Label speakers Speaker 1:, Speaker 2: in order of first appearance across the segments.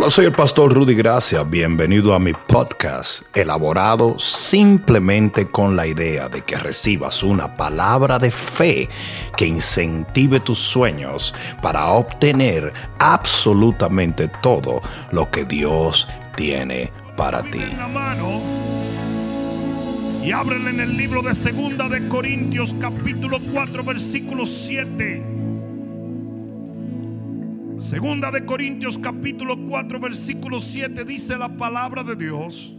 Speaker 1: Hola, soy el pastor Rudy Gracia. Bienvenido a mi podcast, elaborado simplemente con la idea de que recibas una palabra de fe que incentive tus sueños para obtener absolutamente todo lo que Dios tiene para ti.
Speaker 2: y ábrele en el libro de Segunda de Corintios capítulo 4 versículo 7. Segunda de Corintios capítulo 4 versículo 7 dice la palabra de Dios.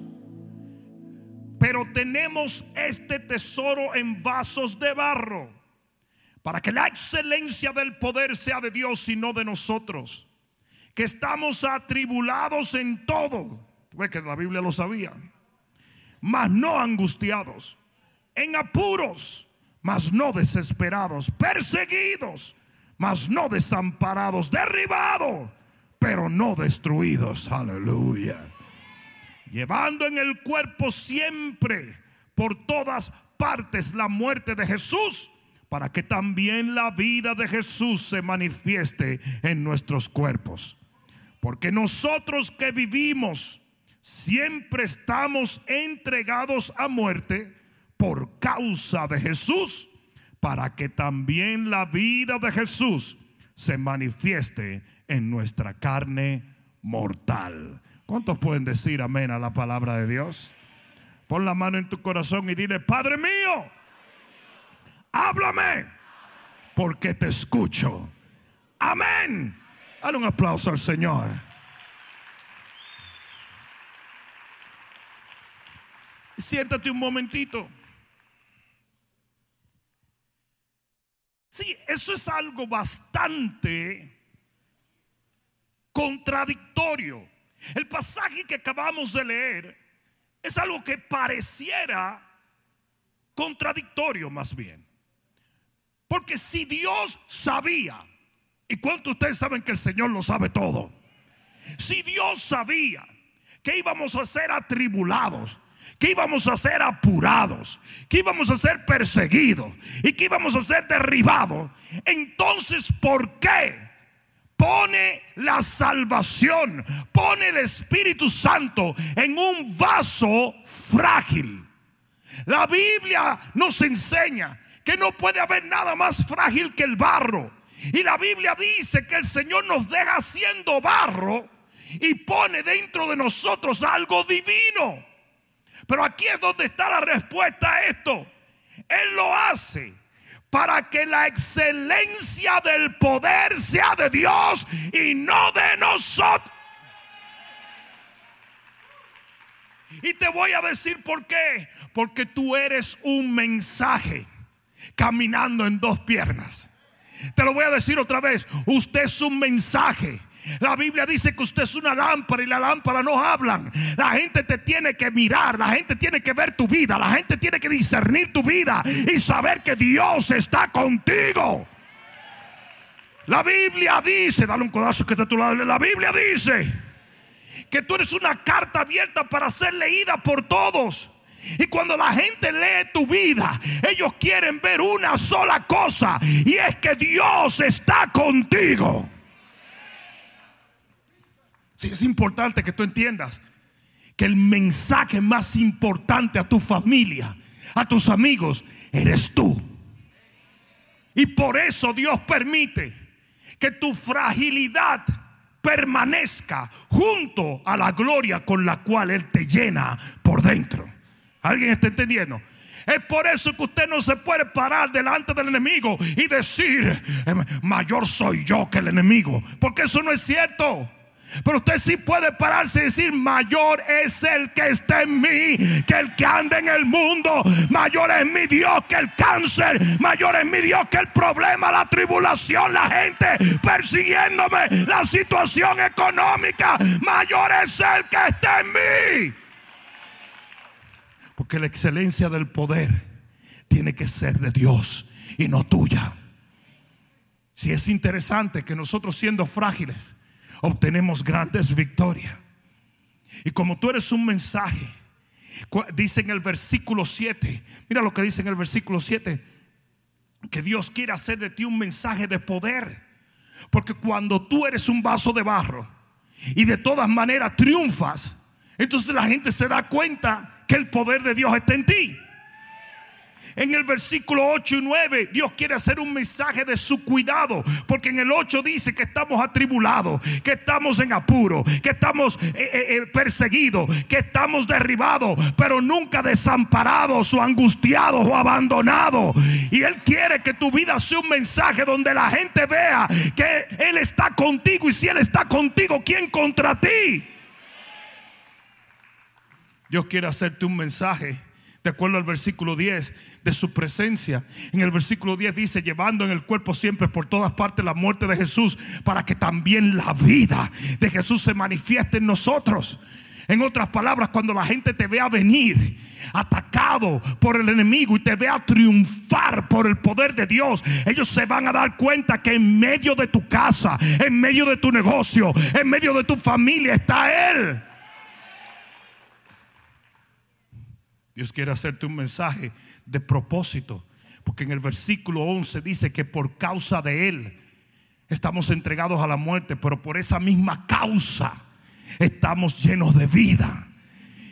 Speaker 2: Pero tenemos este tesoro en vasos de barro para que la excelencia del poder sea de Dios y no de nosotros. Que estamos atribulados en todo. Ve que la Biblia lo sabía. Mas no angustiados. En apuros, mas no desesperados. Perseguidos mas no desamparados, derribados, pero no destruidos. Aleluya. Llevando en el cuerpo siempre, por todas partes, la muerte de Jesús, para que también la vida de Jesús se manifieste en nuestros cuerpos. Porque nosotros que vivimos, siempre estamos entregados a muerte por causa de Jesús para que también la vida de Jesús se manifieste en nuestra carne mortal. ¿Cuántos pueden decir amén a la palabra de Dios? Pon la mano en tu corazón y dile, Padre mío, háblame, porque te escucho. Amén. Dale un aplauso al Señor. Siéntate un momentito. Sí, eso es algo bastante contradictorio. El pasaje que acabamos de leer es algo que pareciera contradictorio más bien. Porque si Dios sabía, y cuánto ustedes saben que el Señor lo sabe todo, si Dios sabía que íbamos a ser atribulados, que íbamos a ser apurados, que íbamos a ser perseguidos y que íbamos a ser derribados. Entonces, ¿por qué? Pone la salvación, pone el Espíritu Santo en un vaso frágil. La Biblia nos enseña que no puede haber nada más frágil que el barro. Y la Biblia dice que el Señor nos deja siendo barro y pone dentro de nosotros algo divino. Pero aquí es donde está la respuesta a esto. Él lo hace para que la excelencia del poder sea de Dios y no de nosotros. Y te voy a decir por qué. Porque tú eres un mensaje caminando en dos piernas. Te lo voy a decir otra vez. Usted es un mensaje la Biblia dice que usted es una lámpara y la lámpara no hablan. La gente te tiene que mirar, la gente tiene que ver tu vida, la gente tiene que discernir tu vida y saber que Dios está contigo. La Biblia dice, dale un codazo que te tu lado, la Biblia dice que tú eres una carta abierta para ser leída por todos. Y cuando la gente lee tu vida, ellos quieren ver una sola cosa y es que Dios está contigo. Es importante que tú entiendas que el mensaje más importante a tu familia, a tus amigos, eres tú. Y por eso Dios permite que tu fragilidad permanezca junto a la gloria con la cual Él te llena por dentro. ¿Alguien está entendiendo? Es por eso que usted no se puede parar delante del enemigo y decir, em, mayor soy yo que el enemigo. Porque eso no es cierto. Pero usted sí puede pararse y decir, mayor es el que está en mí que el que anda en el mundo. Mayor es mi Dios que el cáncer. Mayor es mi Dios que el problema, la tribulación, la gente persiguiéndome, la situación económica. Mayor es el que está en mí. Porque la excelencia del poder tiene que ser de Dios y no tuya. Si es interesante que nosotros siendo frágiles, obtenemos grandes victorias. Y como tú eres un mensaje, dice en el versículo 7, mira lo que dice en el versículo 7, que Dios quiere hacer de ti un mensaje de poder. Porque cuando tú eres un vaso de barro y de todas maneras triunfas, entonces la gente se da cuenta que el poder de Dios está en ti. En el versículo 8 y 9, Dios quiere hacer un mensaje de su cuidado, porque en el 8 dice que estamos atribulados, que estamos en apuro, que estamos eh, eh, eh, perseguidos, que estamos derribados, pero nunca desamparados o angustiados o abandonados. Y Él quiere que tu vida sea un mensaje donde la gente vea que Él está contigo y si Él está contigo, ¿quién contra ti? Dios quiere hacerte un mensaje de acuerdo al versículo 10 de su presencia. En el versículo 10 dice, llevando en el cuerpo siempre por todas partes la muerte de Jesús, para que también la vida de Jesús se manifieste en nosotros. En otras palabras, cuando la gente te vea venir atacado por el enemigo y te vea triunfar por el poder de Dios, ellos se van a dar cuenta que en medio de tu casa, en medio de tu negocio, en medio de tu familia está Él. Dios quiere hacerte un mensaje de propósito, porque en el versículo 11 dice que por causa de Él estamos entregados a la muerte, pero por esa misma causa estamos llenos de vida.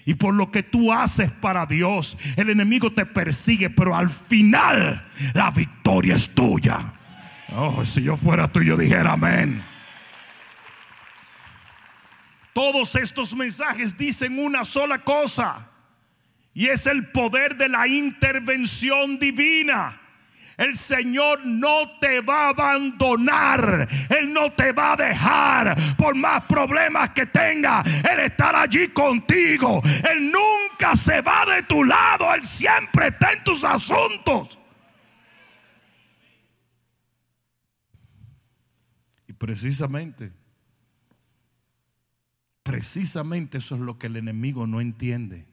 Speaker 2: Y por lo que tú haces para Dios, el enemigo te persigue, pero al final la victoria es tuya. Oh, si yo fuera tú, yo dijera amén. Todos estos mensajes dicen una sola cosa. Y es el poder de la intervención divina. El Señor no te va a abandonar. Él no te va a dejar por más problemas que tenga. Él estará allí contigo. Él nunca se va de tu lado. Él siempre está en tus asuntos. Y precisamente, precisamente eso es lo que el enemigo no entiende.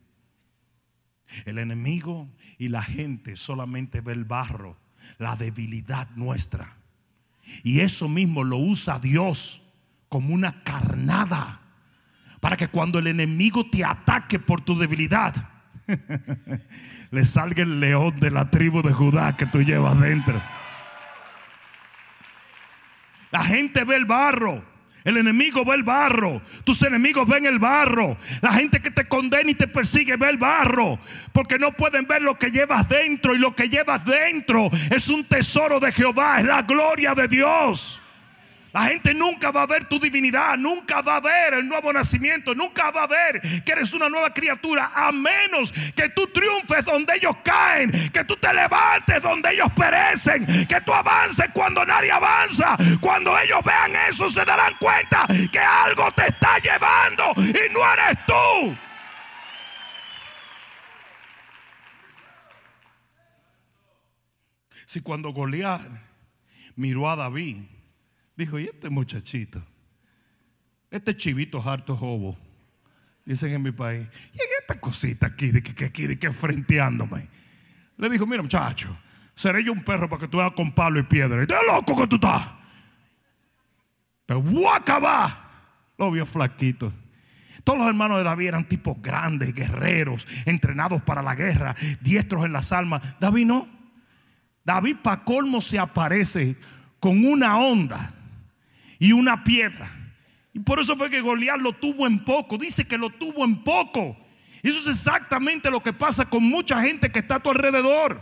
Speaker 2: El enemigo y la gente solamente ve el barro, la debilidad nuestra. Y eso mismo lo usa Dios como una carnada. Para que cuando el enemigo te ataque por tu debilidad, le salga el león de la tribu de Judá que tú llevas dentro. La gente ve el barro el enemigo ve el barro. Tus enemigos ven el barro. La gente que te condena y te persigue ve el barro. Porque no pueden ver lo que llevas dentro. Y lo que llevas dentro es un tesoro de Jehová. Es la gloria de Dios. La gente nunca va a ver tu divinidad, nunca va a ver el nuevo nacimiento, nunca va a ver que eres una nueva criatura, a menos que tú triunfes donde ellos caen, que tú te levantes donde ellos perecen, que tú avances cuando nadie avanza. Cuando ellos vean eso se darán cuenta que algo te está llevando y no eres tú. Si cuando Goliat miró a David, Dijo, ¿y este muchachito? Este chivito harto jobo. Dicen en mi país. ¿Y esta cosita aquí, de que, aquí, de que frenteándome? Le dijo, mira muchacho, seré yo un perro para que tú hagas con palo y piedra. ¿De loco que tú estás? Te voy acabar. Lo vio flaquito. Todos los hermanos de David eran tipos grandes, guerreros, entrenados para la guerra, diestros en las almas. David no. David para colmo se aparece con una onda y una piedra. Y por eso fue que Goliat lo tuvo en poco. Dice que lo tuvo en poco. Y eso es exactamente lo que pasa con mucha gente que está a tu alrededor.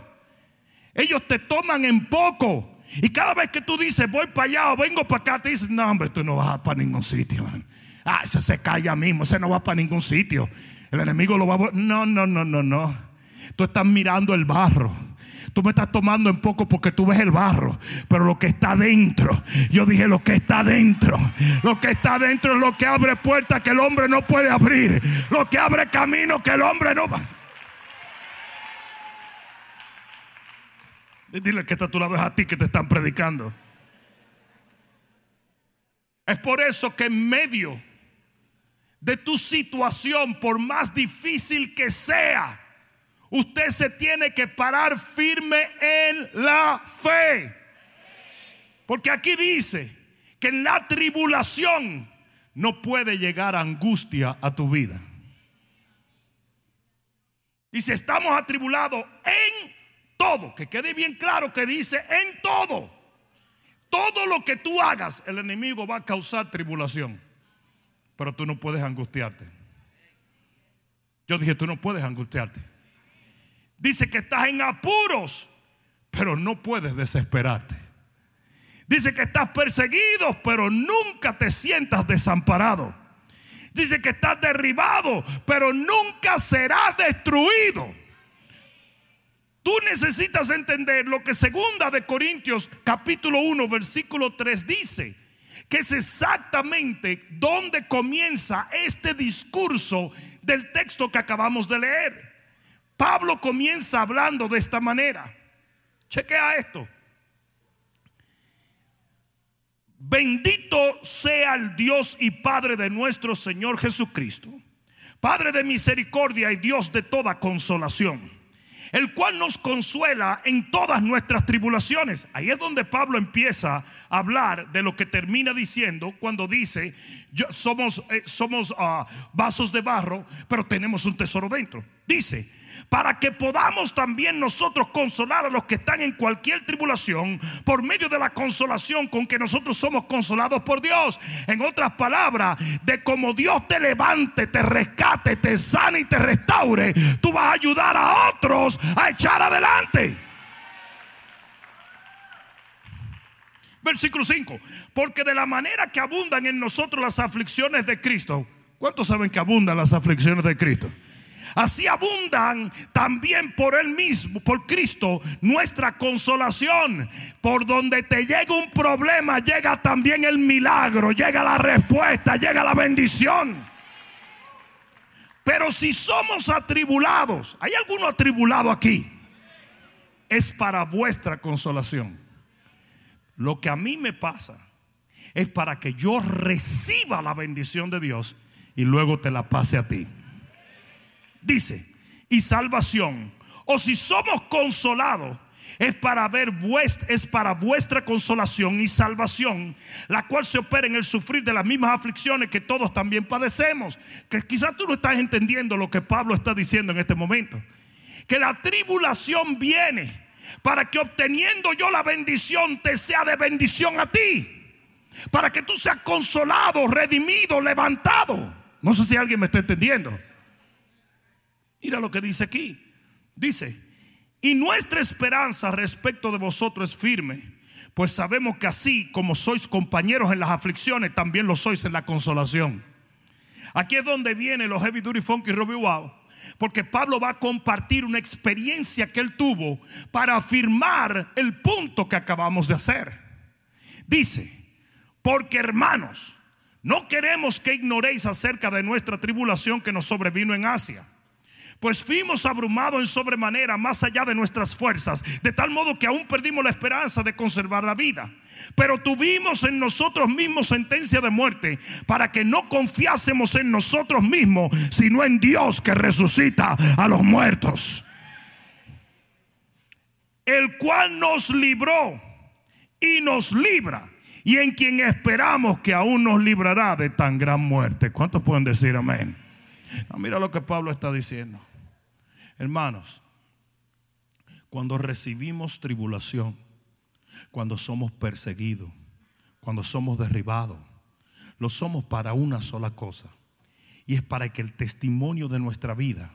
Speaker 2: Ellos te toman en poco. Y cada vez que tú dices, voy para allá o vengo para acá, te dicen, no, hombre, tú no vas para ningún sitio. Ah, ese se calla mismo, ese no va para ningún sitio. El enemigo lo va a... No, no, no, no, no. Tú estás mirando el barro. Tú me estás tomando en poco porque tú ves el barro, pero lo que está dentro, yo dije lo que está dentro, lo que está dentro es lo que abre puertas que el hombre no puede abrir, lo que abre camino que el hombre no va. Dile que está a tu lado es a ti que te están predicando. Es por eso que en medio de tu situación, por más difícil que sea, Usted se tiene que parar firme en la fe. Porque aquí dice que en la tribulación no puede llegar angustia a tu vida. Y si estamos atribulados en todo, que quede bien claro que dice en todo, todo lo que tú hagas, el enemigo va a causar tribulación. pero tú no puedes angustiarte. Yo dije, tú no puedes angustiarte. Dice que estás en apuros, pero no puedes desesperarte. Dice que estás perseguido, pero nunca te sientas desamparado. Dice que estás derribado, pero nunca serás destruido. Tú necesitas entender lo que segunda de Corintios capítulo 1 versículo 3 dice, que es exactamente donde comienza este discurso del texto que acabamos de leer. Pablo comienza hablando de esta manera. Chequea esto. Bendito sea el Dios y Padre de nuestro Señor Jesucristo, Padre de misericordia y Dios de toda consolación, el cual nos consuela en todas nuestras tribulaciones. Ahí es donde Pablo empieza a hablar de lo que termina diciendo cuando dice, somos, eh, ah, vasos de barro, pero tenemos un tesoro dentro. Dice, para que podamos también nosotros consolar a los que están en cualquier tribulación por medio de la consolación con que nosotros somos consolados por Dios. En otras palabras, de como Dios te levante, te rescate, te sane y te restaure, tú vas a ayudar a otros a echar adelante. Versículo 5. Porque de la manera que abundan en nosotros las aflicciones de Cristo, ¿cuántos saben que abundan las aflicciones de Cristo? Así abundan también por Él mismo, por Cristo, nuestra consolación. Por donde te llega un problema, llega también el milagro, llega la respuesta, llega la bendición. Pero si somos atribulados, ¿hay alguno atribulado aquí? Es para vuestra consolación. Lo que a mí me pasa es para que yo reciba la bendición de Dios y luego te la pase a ti dice, y salvación. O si somos consolados, es para ver es para vuestra consolación y salvación, la cual se opera en el sufrir de las mismas aflicciones que todos también padecemos. Que quizás tú no estás entendiendo lo que Pablo está diciendo en este momento. Que la tribulación viene para que obteniendo yo la bendición te sea de bendición a ti. Para que tú seas consolado, redimido, levantado. No sé si alguien me está entendiendo. Mira lo que dice aquí. Dice, y nuestra esperanza respecto de vosotros es firme, pues sabemos que así como sois compañeros en las aflicciones, también lo sois en la consolación. Aquí es donde viene los Heavy Duty Funky Robbie Wow. Porque Pablo va a compartir una experiencia que él tuvo para afirmar el punto que acabamos de hacer. Dice, porque hermanos, no queremos que ignoréis acerca de nuestra tribulación que nos sobrevino en Asia pues fuimos abrumados en sobremanera más allá de nuestras fuerzas, de tal modo que aún perdimos la esperanza de conservar la vida. Pero tuvimos en nosotros mismos sentencia de muerte para que no confiásemos en nosotros mismos, sino en Dios que resucita a los muertos. El cual nos libró y nos libra y en quien esperamos que aún nos librará de tan gran muerte. ¿Cuántos pueden decir amén? Mira lo que Pablo está diciendo. Hermanos, cuando recibimos tribulación, cuando somos perseguidos, cuando somos derribados, lo somos para una sola cosa. Y es para que el testimonio de nuestra vida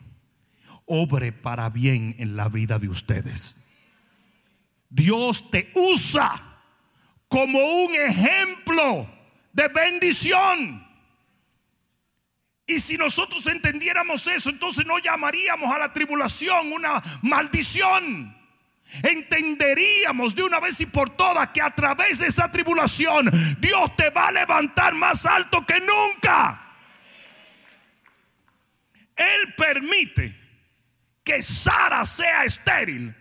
Speaker 2: obre para bien en la vida de ustedes. Dios te usa como un ejemplo de bendición. Y si nosotros entendiéramos eso, entonces no llamaríamos a la tribulación una maldición. Entenderíamos de una vez y por todas que a través de esa tribulación Dios te va a levantar más alto que nunca. Él permite que Sara sea estéril,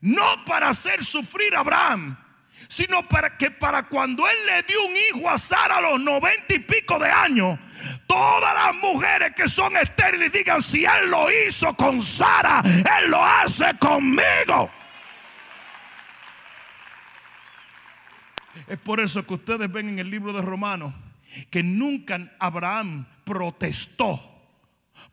Speaker 2: no para hacer sufrir a Abraham, sino para que para cuando él le dio un hijo a Sara a los noventa y pico de años, todas las mujeres que son estériles digan, si él lo hizo con Sara, él lo hace conmigo. Es por eso que ustedes ven en el libro de Romanos que nunca Abraham protestó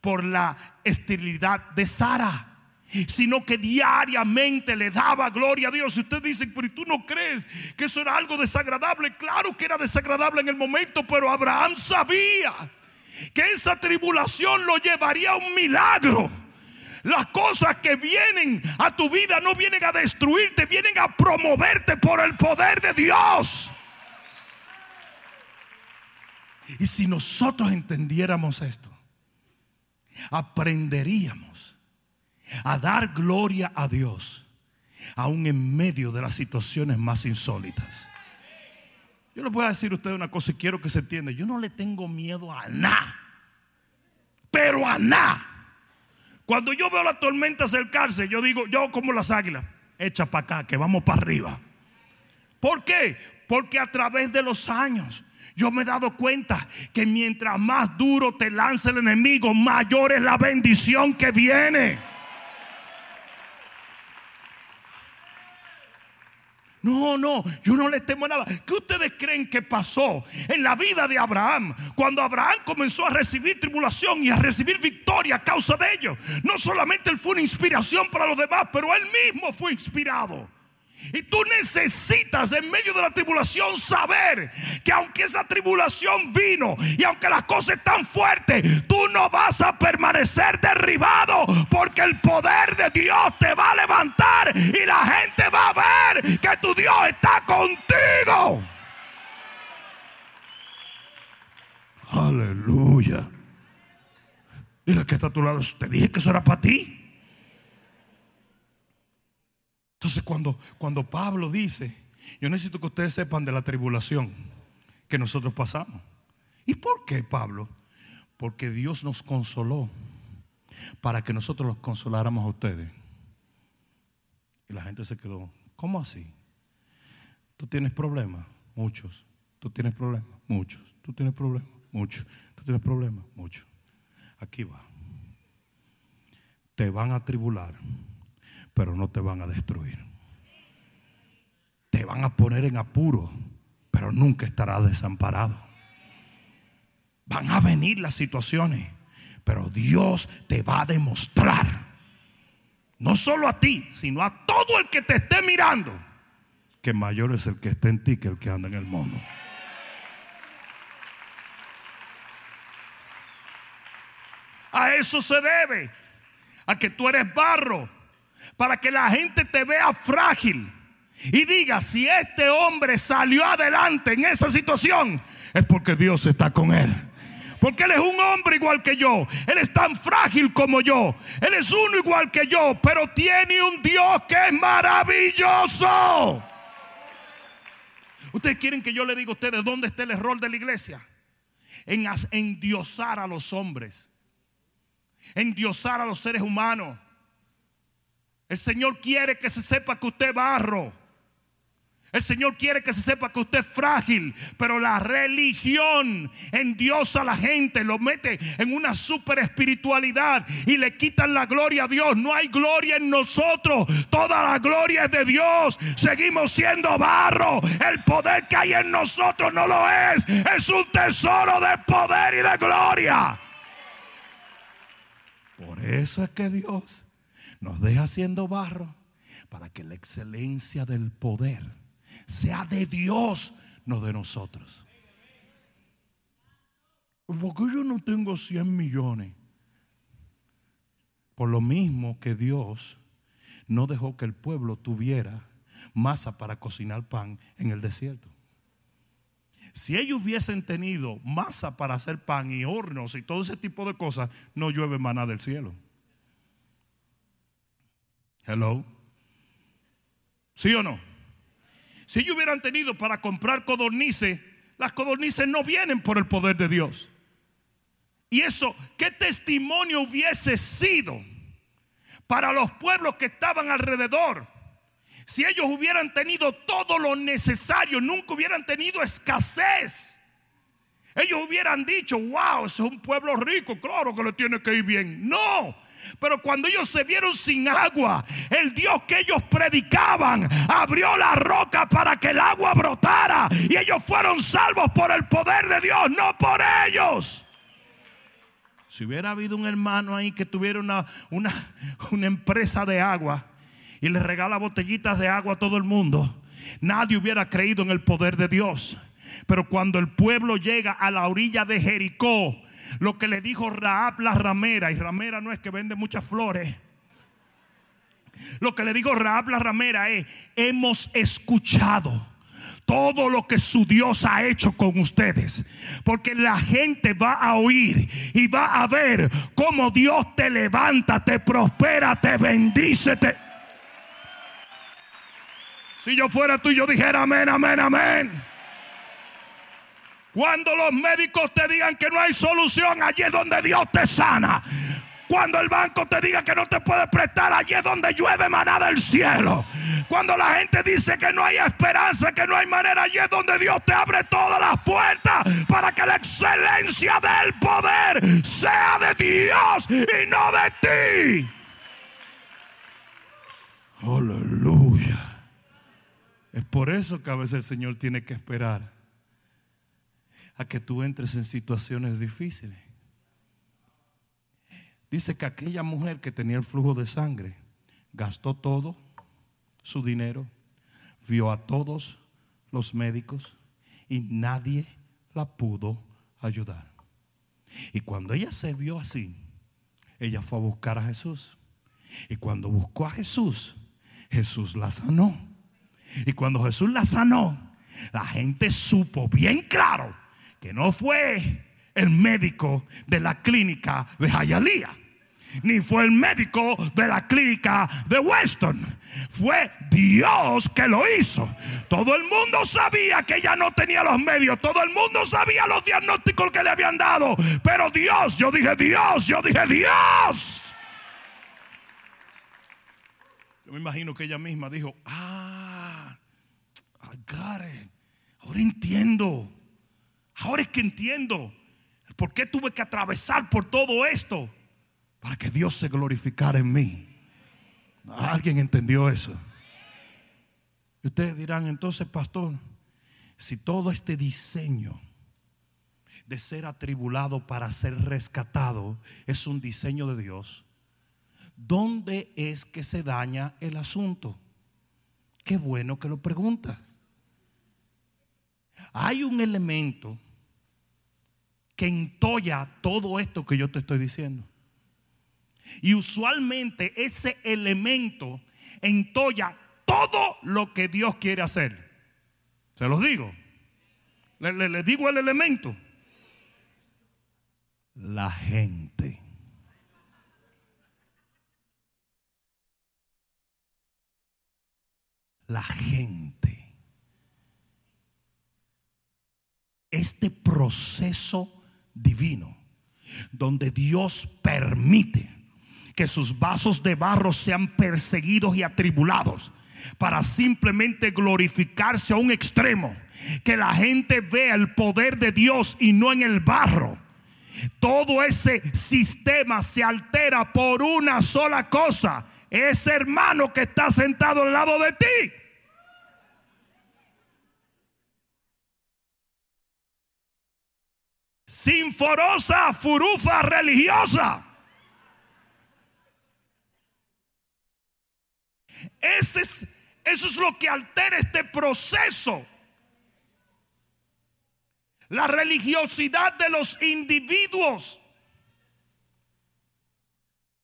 Speaker 2: por la esterilidad de Sara sino que diariamente le daba gloria a Dios. Y usted dice, pero tú no crees que eso era algo desagradable? Claro que era desagradable en el momento, pero Abraham sabía que esa tribulación lo llevaría a un milagro. Las cosas que vienen a tu vida no vienen a destruirte, vienen a promoverte por el poder de Dios. Y si nosotros entendiéramos esto, aprenderíamos a dar gloria a Dios, aún en medio de las situaciones más insólitas. Yo le voy a decir a usted una cosa y quiero que se entienda. Yo no le tengo miedo a nada, pero a nada. Cuando yo veo la tormenta acercarse, yo digo, yo como las águilas, echa para acá, que vamos para arriba. ¿Por qué? Porque a través de los años yo me he dado cuenta que mientras más duro te lanza el enemigo, mayor es la bendición que viene. No, no, yo no le temo nada. ¿Qué ustedes creen que pasó en la vida de Abraham? Cuando Abraham comenzó a recibir tribulación y a recibir victoria a causa de ello. No solamente él fue una inspiración para los demás, pero él mismo fue inspirado. Y tú necesitas en medio de la tribulación saber que aunque esa tribulación vino y aunque las cosas están fuertes, tú no vas a permanecer derribado porque el poder de Dios te va a levantar y la gente va a ver que tu Dios está contigo. Aleluya. Dile que está a tu lado, te dije que eso era para ti. Entonces cuando, cuando Pablo dice, yo necesito que ustedes sepan de la tribulación que nosotros pasamos. ¿Y por qué Pablo? Porque Dios nos consoló para que nosotros los consoláramos a ustedes. Y la gente se quedó, ¿cómo así? Tú tienes problemas, muchos. Tú tienes problemas, muchos. Tú tienes problemas, muchos. Tú tienes problemas, muchos. Aquí va. Te van a tribular pero no te van a destruir. Te van a poner en apuro, pero nunca estarás desamparado. Van a venir las situaciones, pero Dios te va a demostrar, no solo a ti, sino a todo el que te esté mirando, que mayor es el que está en ti que el que anda en el mundo. A eso se debe, a que tú eres barro para que la gente te vea frágil y diga, si este hombre salió adelante en esa situación, es porque Dios está con él. Porque Él es un hombre igual que yo. Él es tan frágil como yo. Él es uno igual que yo. Pero tiene un Dios que es maravilloso. Ustedes quieren que yo le diga a ustedes dónde está el error de la iglesia. En endiosar a los hombres. Endiosar a los seres humanos. El Señor quiere que se sepa que usted es barro. El Señor quiere que se sepa que usted es frágil, pero la religión endiosa a la gente, lo mete en una super espiritualidad y le quitan la gloria a Dios. No hay gloria en nosotros, toda la gloria es de Dios. Seguimos siendo barro. El poder que hay en nosotros no lo es, es un tesoro de poder y de gloria. Por eso es que Dios nos deja siendo barro para que la excelencia del poder sea de Dios, no de nosotros. Porque yo no tengo 100 millones. Por lo mismo que Dios no dejó que el pueblo tuviera masa para cocinar pan en el desierto. Si ellos hubiesen tenido masa para hacer pan y hornos y todo ese tipo de cosas, no llueve maná del cielo. Hello. ¿Sí o no? Si ellos hubieran tenido para comprar codornices, las codornices no vienen por el poder de Dios. Y eso, ¿qué testimonio hubiese sido para los pueblos que estaban alrededor? Si ellos hubieran tenido todo lo necesario, nunca hubieran tenido escasez. Ellos hubieran dicho, wow, es un pueblo rico, claro que le tiene que ir bien. No, pero cuando ellos se vieron sin agua, el Dios que ellos predicaban abrió la roca para que el agua brotara. Y ellos fueron salvos por el poder de Dios, no por ellos. Si hubiera habido un hermano ahí que tuviera una, una, una empresa de agua y le regala botellitas de agua a todo el mundo, nadie hubiera creído en el poder de Dios. Pero cuando el pueblo llega a la orilla de Jericó, lo que le dijo Raab la ramera, y ramera no es que vende muchas flores. Lo que le dijo Raab la ramera es, hemos escuchado todo lo que su Dios ha hecho con ustedes. Porque la gente va a oír y va a ver cómo Dios te levanta, te prospera, te bendice. Si yo fuera tú, yo dijera amén, amén, amén. Cuando los médicos te digan que no hay solución, allí es donde Dios te sana. Cuando el banco te diga que no te puede prestar, allí es donde llueve maná del cielo. Cuando la gente dice que no hay esperanza, que no hay manera, allí es donde Dios te abre todas las puertas para que la excelencia del poder sea de Dios y no de ti. Aleluya. Es por eso que a veces el Señor tiene que esperar a que tú entres en situaciones difíciles. Dice que aquella mujer que tenía el flujo de sangre gastó todo su dinero, vio a todos los médicos y nadie la pudo ayudar. Y cuando ella se vio así, ella fue a buscar a Jesús. Y cuando buscó a Jesús, Jesús la sanó. Y cuando Jesús la sanó, la gente supo bien claro que no fue el médico de la clínica de Jayalía ni fue el médico de la clínica de Weston. Fue Dios que lo hizo. Todo el mundo sabía que ella no tenía los medios. Todo el mundo sabía los diagnósticos que le habían dado. Pero Dios, yo dije Dios, yo dije Dios. Yo me imagino que ella misma dijo, ah, I Ahora entiendo. Ahora es que entiendo. ¿Por qué tuve que atravesar por todo esto? para que Dios se glorificara en mí. ¿Alguien entendió eso? Y ustedes dirán, entonces, pastor, si todo este diseño de ser atribulado para ser rescatado es un diseño de Dios, ¿dónde es que se daña el asunto? Qué bueno que lo preguntas. Hay un elemento que entolla todo esto que yo te estoy diciendo. Y usualmente ese elemento entolla todo lo que Dios quiere hacer. Se los digo. Le, digo el elemento. La gente. La gente. Este proceso divino donde Dios permite que sus vasos de barro sean perseguidos y atribulados para simplemente glorificarse a un extremo. Que la gente vea el poder de Dios y no en el barro. Todo ese sistema se altera por una sola cosa. Ese hermano que está sentado al lado de ti. Sinforosa, furufa religiosa. Ese es, eso es lo que altera este proceso. La religiosidad de los individuos.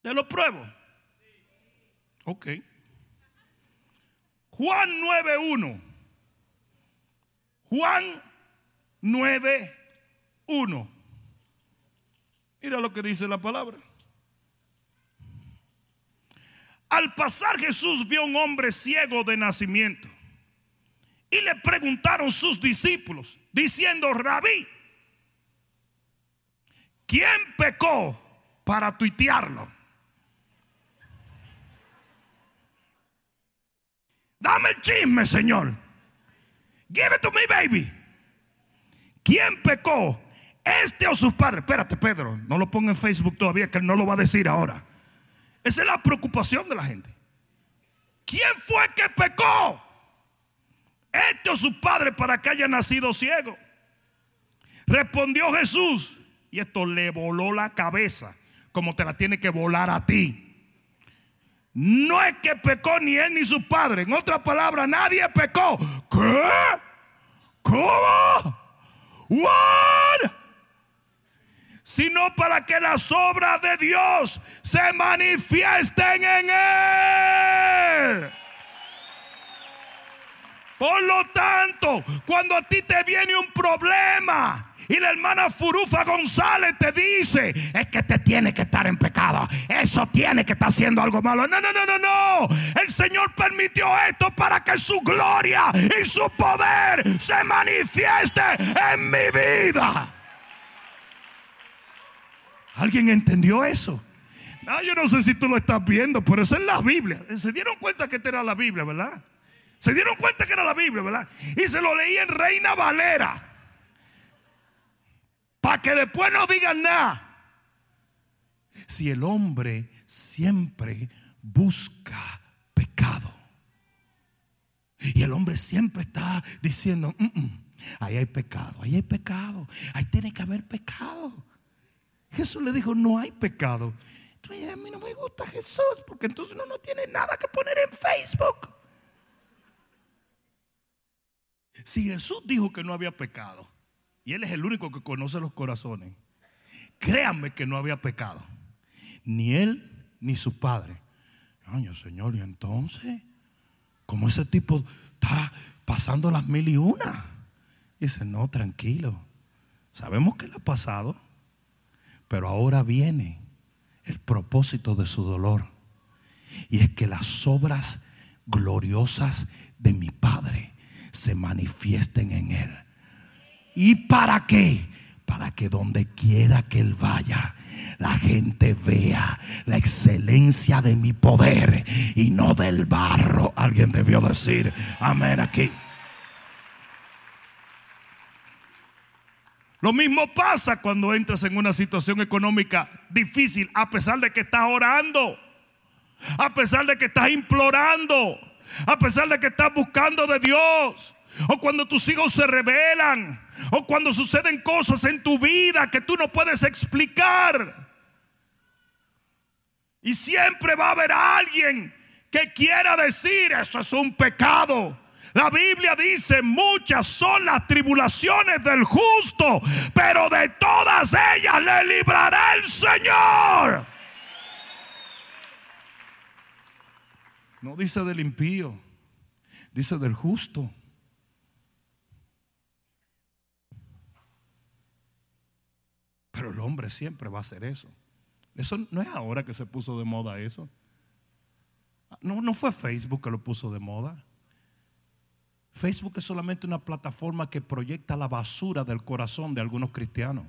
Speaker 2: ¿Te lo pruebo? Ok. Juan 9.1. Juan 9.1. Mira lo que dice la palabra. Al pasar Jesús vio un hombre ciego de nacimiento. Y le preguntaron sus discípulos, diciendo, rabí, ¿quién pecó para tuitearlo? Dame el chisme, Señor. Give it to me, baby. ¿Quién pecó? Este o sus padres. Espérate, Pedro. No lo ponga en Facebook todavía, que él no lo va a decir ahora. Esa es la preocupación de la gente. ¿Quién fue que pecó? Este o su padre para que haya nacido ciego. Respondió Jesús. Y esto le voló la cabeza, como te la tiene que volar a ti. No es que pecó ni él ni su padre. En otras palabras, nadie pecó. ¿Qué? ¿Cómo? ¿What? Sino para que las obras de Dios se manifiesten en él. Por lo tanto, cuando a ti te viene un problema, y la hermana Furufa González te dice, es que te tiene que estar en pecado. Eso tiene que estar haciendo algo malo. No, no, no, no, no. El Señor permitió esto para que su gloria y su poder se manifieste en mi vida. ¿Alguien entendió eso? No, yo no sé si tú lo estás viendo, pero eso es la Biblia. Se dieron cuenta que esta era la Biblia, ¿verdad? Se dieron cuenta que era la Biblia, ¿verdad? Y se lo leí en Reina Valera. Para que después no digan nada. Si el hombre siempre busca pecado. Y el hombre siempre está diciendo, mm, mm, ahí hay pecado, ahí hay pecado, ahí tiene que haber pecado. Jesús le dijo, no hay pecado. Entonces, a mí no me gusta Jesús porque entonces uno no tiene nada que poner en Facebook. Si Jesús dijo que no había pecado, y Él es el único que conoce los corazones, créanme que no había pecado. Ni Él ni su padre. Ay, Señor, y entonces, como ese tipo está pasando las mil y una. Dice, no, tranquilo. Sabemos que le ha pasado. Pero ahora viene el propósito de su dolor. Y es que las obras gloriosas de mi Padre se manifiesten en Él. ¿Y para qué? Para que donde quiera que Él vaya, la gente vea la excelencia de mi poder y no del barro. Alguien debió decir, amén aquí. Lo mismo pasa cuando entras en una situación económica difícil, a pesar de que estás orando, a pesar de que estás implorando, a pesar de que estás buscando de Dios, o cuando tus hijos se rebelan, o cuando suceden cosas en tu vida que tú no puedes explicar. Y siempre va a haber alguien que quiera decir, esto es un pecado. La Biblia dice, muchas son las tribulaciones del justo, pero de todas ellas le librará el Señor. No dice del impío, dice del justo. Pero el hombre siempre va a hacer eso. Eso no es ahora que se puso de moda eso. No, no fue Facebook que lo puso de moda. Facebook es solamente una plataforma que proyecta la basura del corazón de algunos cristianos.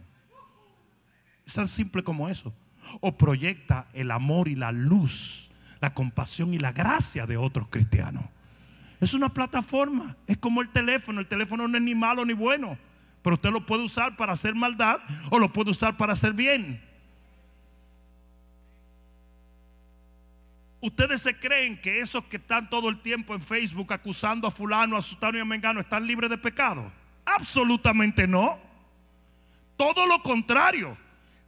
Speaker 2: Es tan simple como eso. O proyecta el amor y la luz, la compasión y la gracia de otros cristianos. Es una plataforma. Es como el teléfono. El teléfono no es ni malo ni bueno. Pero usted lo puede usar para hacer maldad o lo puede usar para hacer bien. ¿Ustedes se creen que esos que están todo el tiempo en Facebook acusando a fulano, a sutano y a mengano están libres de pecado? Absolutamente no. Todo lo contrario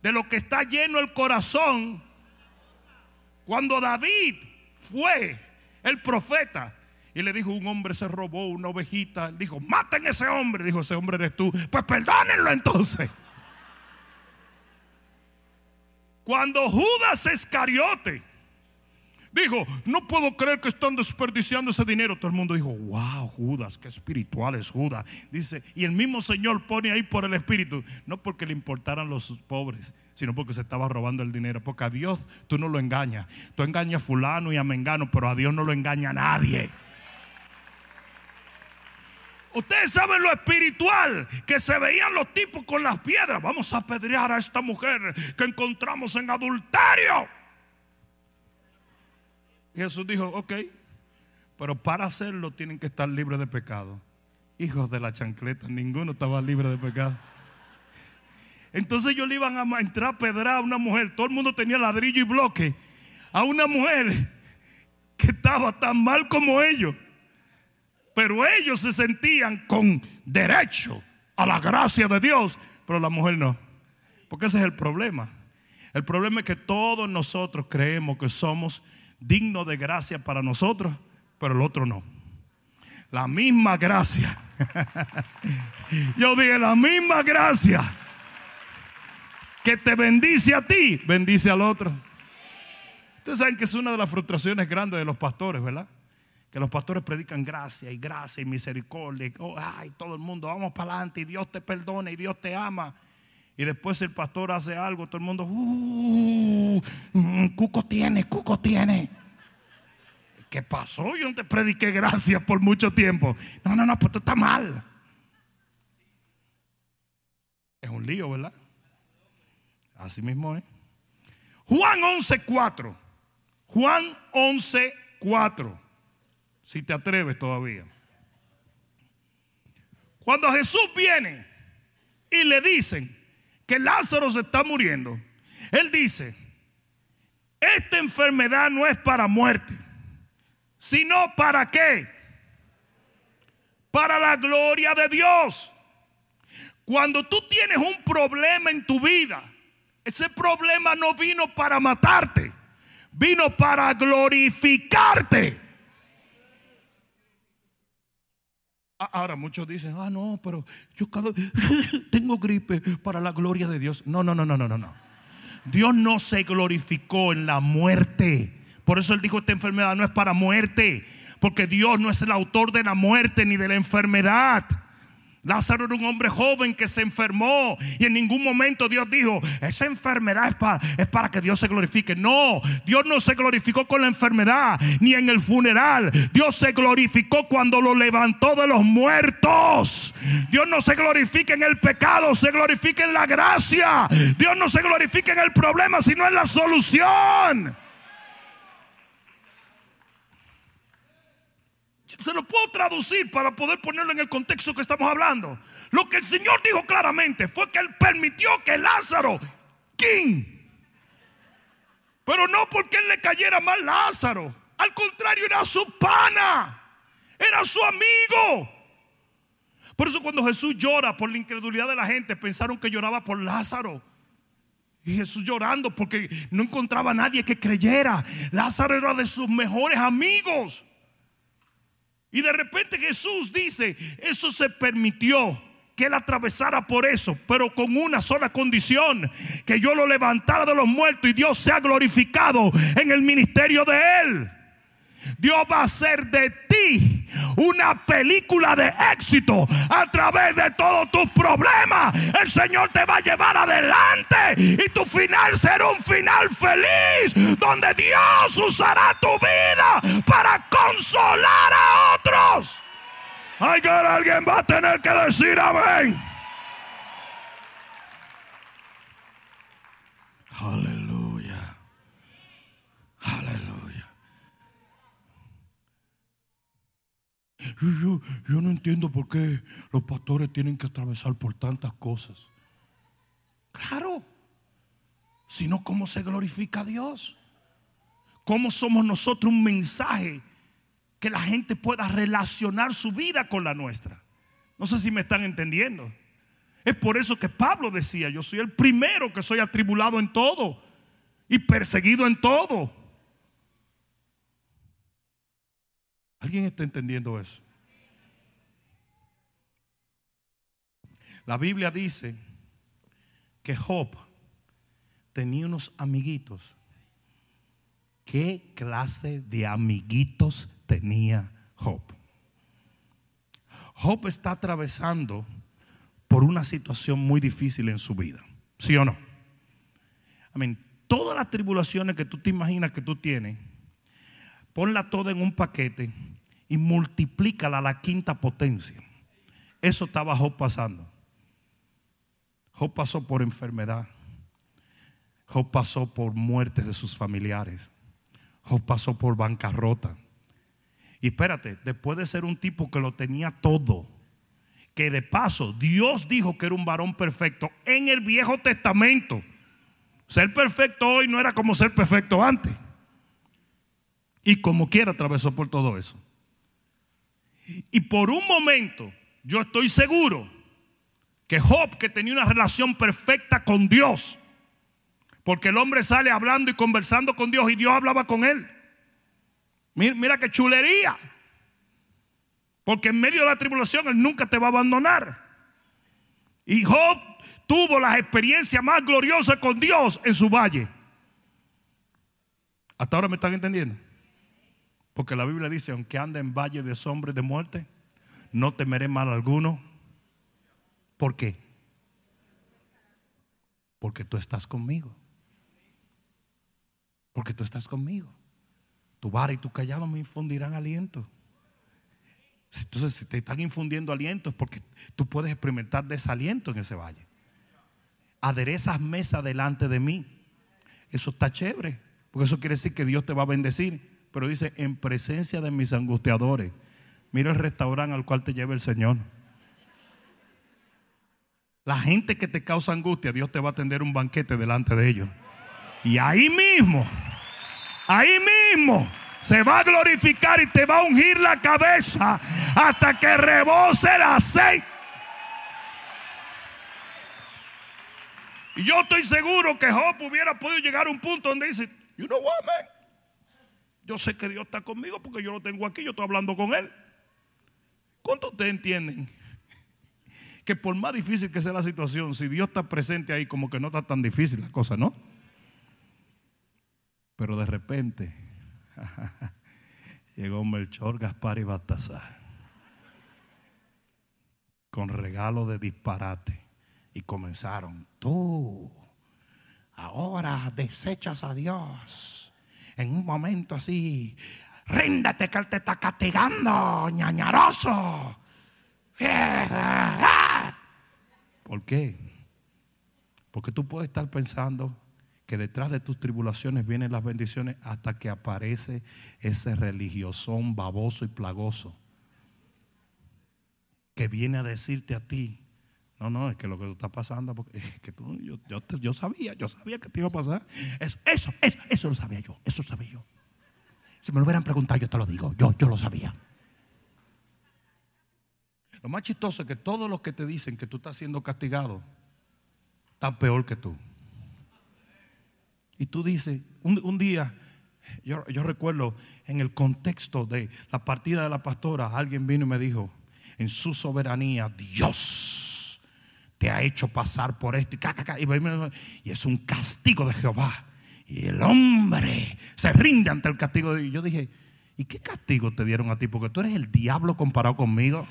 Speaker 2: de lo que está lleno el corazón. Cuando David fue el profeta y le dijo un hombre se robó una ovejita, dijo, maten ese hombre, dijo ese hombre eres tú, pues perdónenlo entonces. Cuando Judas Escariote Dijo, no puedo creer que están desperdiciando ese dinero. Todo el mundo dijo, wow, Judas, qué espiritual es Judas. Dice, y el mismo Señor pone ahí por el Espíritu, no porque le importaran los pobres, sino porque se estaba robando el dinero. Porque a Dios tú no lo engañas. Tú engañas a fulano y a mengano, pero a Dios no lo engaña a nadie. Ustedes saben lo espiritual que se veían los tipos con las piedras. Vamos a apedrear a esta mujer que encontramos en adulterio. Jesús dijo, ok, pero para hacerlo tienen que estar libres de pecado. Hijos de la chancleta, ninguno estaba libre de pecado. Entonces ellos le iban a entrar a pedrar a una mujer. Todo el mundo tenía ladrillo y bloque. A una mujer que estaba tan mal como ellos. Pero ellos se sentían con derecho a la gracia de Dios. Pero la mujer no. Porque ese es el problema. El problema es que todos nosotros creemos que somos digno de gracia para nosotros, pero el otro no. La misma gracia. Yo dije, la misma gracia que te bendice a ti, bendice al otro. Ustedes saben que es una de las frustraciones grandes de los pastores, ¿verdad? Que los pastores predican gracia y gracia y misericordia. Oh, ay, todo el mundo, vamos para adelante y Dios te perdona y Dios te ama. Y después el pastor hace algo, todo el mundo, uh, mm, Cuco tiene, Cuco tiene. ¿Qué pasó? Yo no te prediqué gracias por mucho tiempo. No, no, no, pues tú estás mal. Es un lío, ¿verdad? Así mismo es. Juan 11.4. Juan 11.4. Si te atreves todavía. Cuando Jesús viene y le dicen que Lázaro se está muriendo, él dice, esta enfermedad no es para muerte, sino para qué? Para la gloria de Dios. Cuando tú tienes un problema en tu vida, ese problema no vino para matarte, vino para glorificarte. Ahora muchos dicen, ah, no, pero yo cada tengo gripe para la gloria de Dios. No, no, no, no, no, no. Dios no se glorificó en la muerte. Por eso Él dijo, esta enfermedad no es para muerte. Porque Dios no es el autor de la muerte ni de la enfermedad. Lázaro era un hombre joven que se enfermó y en ningún momento Dios dijo, esa enfermedad es para, es para que Dios se glorifique. No, Dios no se glorificó con la enfermedad ni en el funeral. Dios se glorificó cuando lo levantó de los muertos. Dios no se glorifica en el pecado, se glorifica en la gracia. Dios no se glorifica en el problema, sino en la solución. Se lo puedo traducir para poder ponerlo en el contexto que estamos hablando. Lo que el Señor dijo claramente fue que Él permitió que Lázaro, King, pero no porque Él le cayera mal Lázaro, al contrario era su pana, era su amigo. Por eso cuando Jesús llora por la incredulidad de la gente, pensaron que lloraba por Lázaro. Y Jesús llorando porque no encontraba a nadie que creyera. Lázaro era de sus mejores amigos. Y de repente Jesús dice, eso se permitió que él atravesara por eso, pero con una sola condición, que yo lo levantara de los muertos y Dios sea glorificado en el ministerio de él. Dios va a hacer de ti una película de éxito a través de todos tus problemas. El Señor te va a llevar adelante y tu final será un final feliz donde Dios usará tu vida para consolar a otros. Ay, que alguien va a tener que decir amén. Aleluya. Aleluya. Yo, no entiendo por qué los pastores tienen que atravesar por tantas cosas. Claro, sino cómo se glorifica a Dios. Cómo somos nosotros un mensaje que la gente pueda relacionar su vida con la nuestra. No sé si me están entendiendo. Es por eso que Pablo decía, yo soy el primero que soy atribulado en todo y perseguido en todo. ¿Alguien está entendiendo eso? La Biblia dice que Job tenía unos amiguitos. ¿Qué clase de amiguitos tenía Job? Job está atravesando por una situación muy difícil en su vida. ¿Sí o no? Amén. Todas las tribulaciones que tú te imaginas que tú tienes, ponla toda en un paquete y multiplícala a la quinta potencia. Eso estaba Job pasando. Job pasó por enfermedad. Job pasó por muertes de sus familiares. Job pasó por bancarrota. Y espérate, después de ser un tipo que lo tenía todo, que de paso Dios dijo que era un varón perfecto en el Viejo Testamento. Ser perfecto hoy no era como ser perfecto antes. Y como quiera atravesó por todo eso. Y por un momento, yo estoy seguro que Job, que tenía una relación perfecta con Dios, porque el hombre sale hablando y conversando con Dios y Dios hablaba con él. Mira, qué chulería. Porque en medio de la tribulación Él nunca te va a abandonar. Y Job tuvo las experiencias más gloriosas con Dios en su valle. Hasta ahora me están entendiendo. Porque la Biblia dice, aunque ande en valle de sombra y de muerte, no temeré mal alguno. ¿Por qué? Porque tú estás conmigo. Porque tú estás conmigo. Tu vara y tu callado me infundirán aliento. Entonces, si te están infundiendo aliento es porque tú puedes experimentar desaliento en ese valle. Aderezas mesa delante de mí. Eso está chévere. Porque eso quiere decir que Dios te va a bendecir. Pero dice, en presencia de mis angustiadores. Mira el restaurante al cual te lleva el Señor. La gente que te causa angustia, Dios te va a tender un banquete delante de ellos. Y ahí mismo, ahí mismo, se va a glorificar y te va a ungir la cabeza hasta que rebose el aceite. Y yo estoy seguro que Job hubiera podido llegar a un punto donde dice, you know what, man? Yo sé que Dios está conmigo porque yo lo tengo aquí, yo estoy hablando con Él. ¿Cuántos ustedes entienden? Que por más difícil que sea la situación, si Dios está presente ahí, como que no está tan difícil la cosa, ¿no? Pero de repente llegó Melchor, Gaspar y Baltasar con regalo de disparate y comenzaron, tú ahora desechas a Dios en un momento así, ríndete que Él te está castigando, ñañaroso. ¿Por qué? Porque tú puedes estar pensando que detrás de tus tribulaciones vienen las bendiciones hasta que aparece ese religiosón baboso y plagoso que viene a decirte a ti, no, no, es que lo que tú está pasando, porque es que tú, yo, yo, sabía, yo sabía que te iba a pasar. Eso, eso, eso, eso lo sabía yo, eso lo sabía yo. Si me lo hubieran preguntado, yo te lo digo, yo, yo lo sabía. Lo más chistoso es que todos los que te dicen que tú estás siendo castigado están peor que tú. Y tú dices, un, día, yo, recuerdo en el contexto de la partida de la pastora, alguien vino y me dijo, en su soberanía, Dios te ha hecho pasar por esto. Y, es un castigo de Jehová. Y el hombre se rinde ante el castigo de Dios. Yo dije, ¿y qué castigo te dieron a ti? Porque tú eres el diablo comparado conmigo.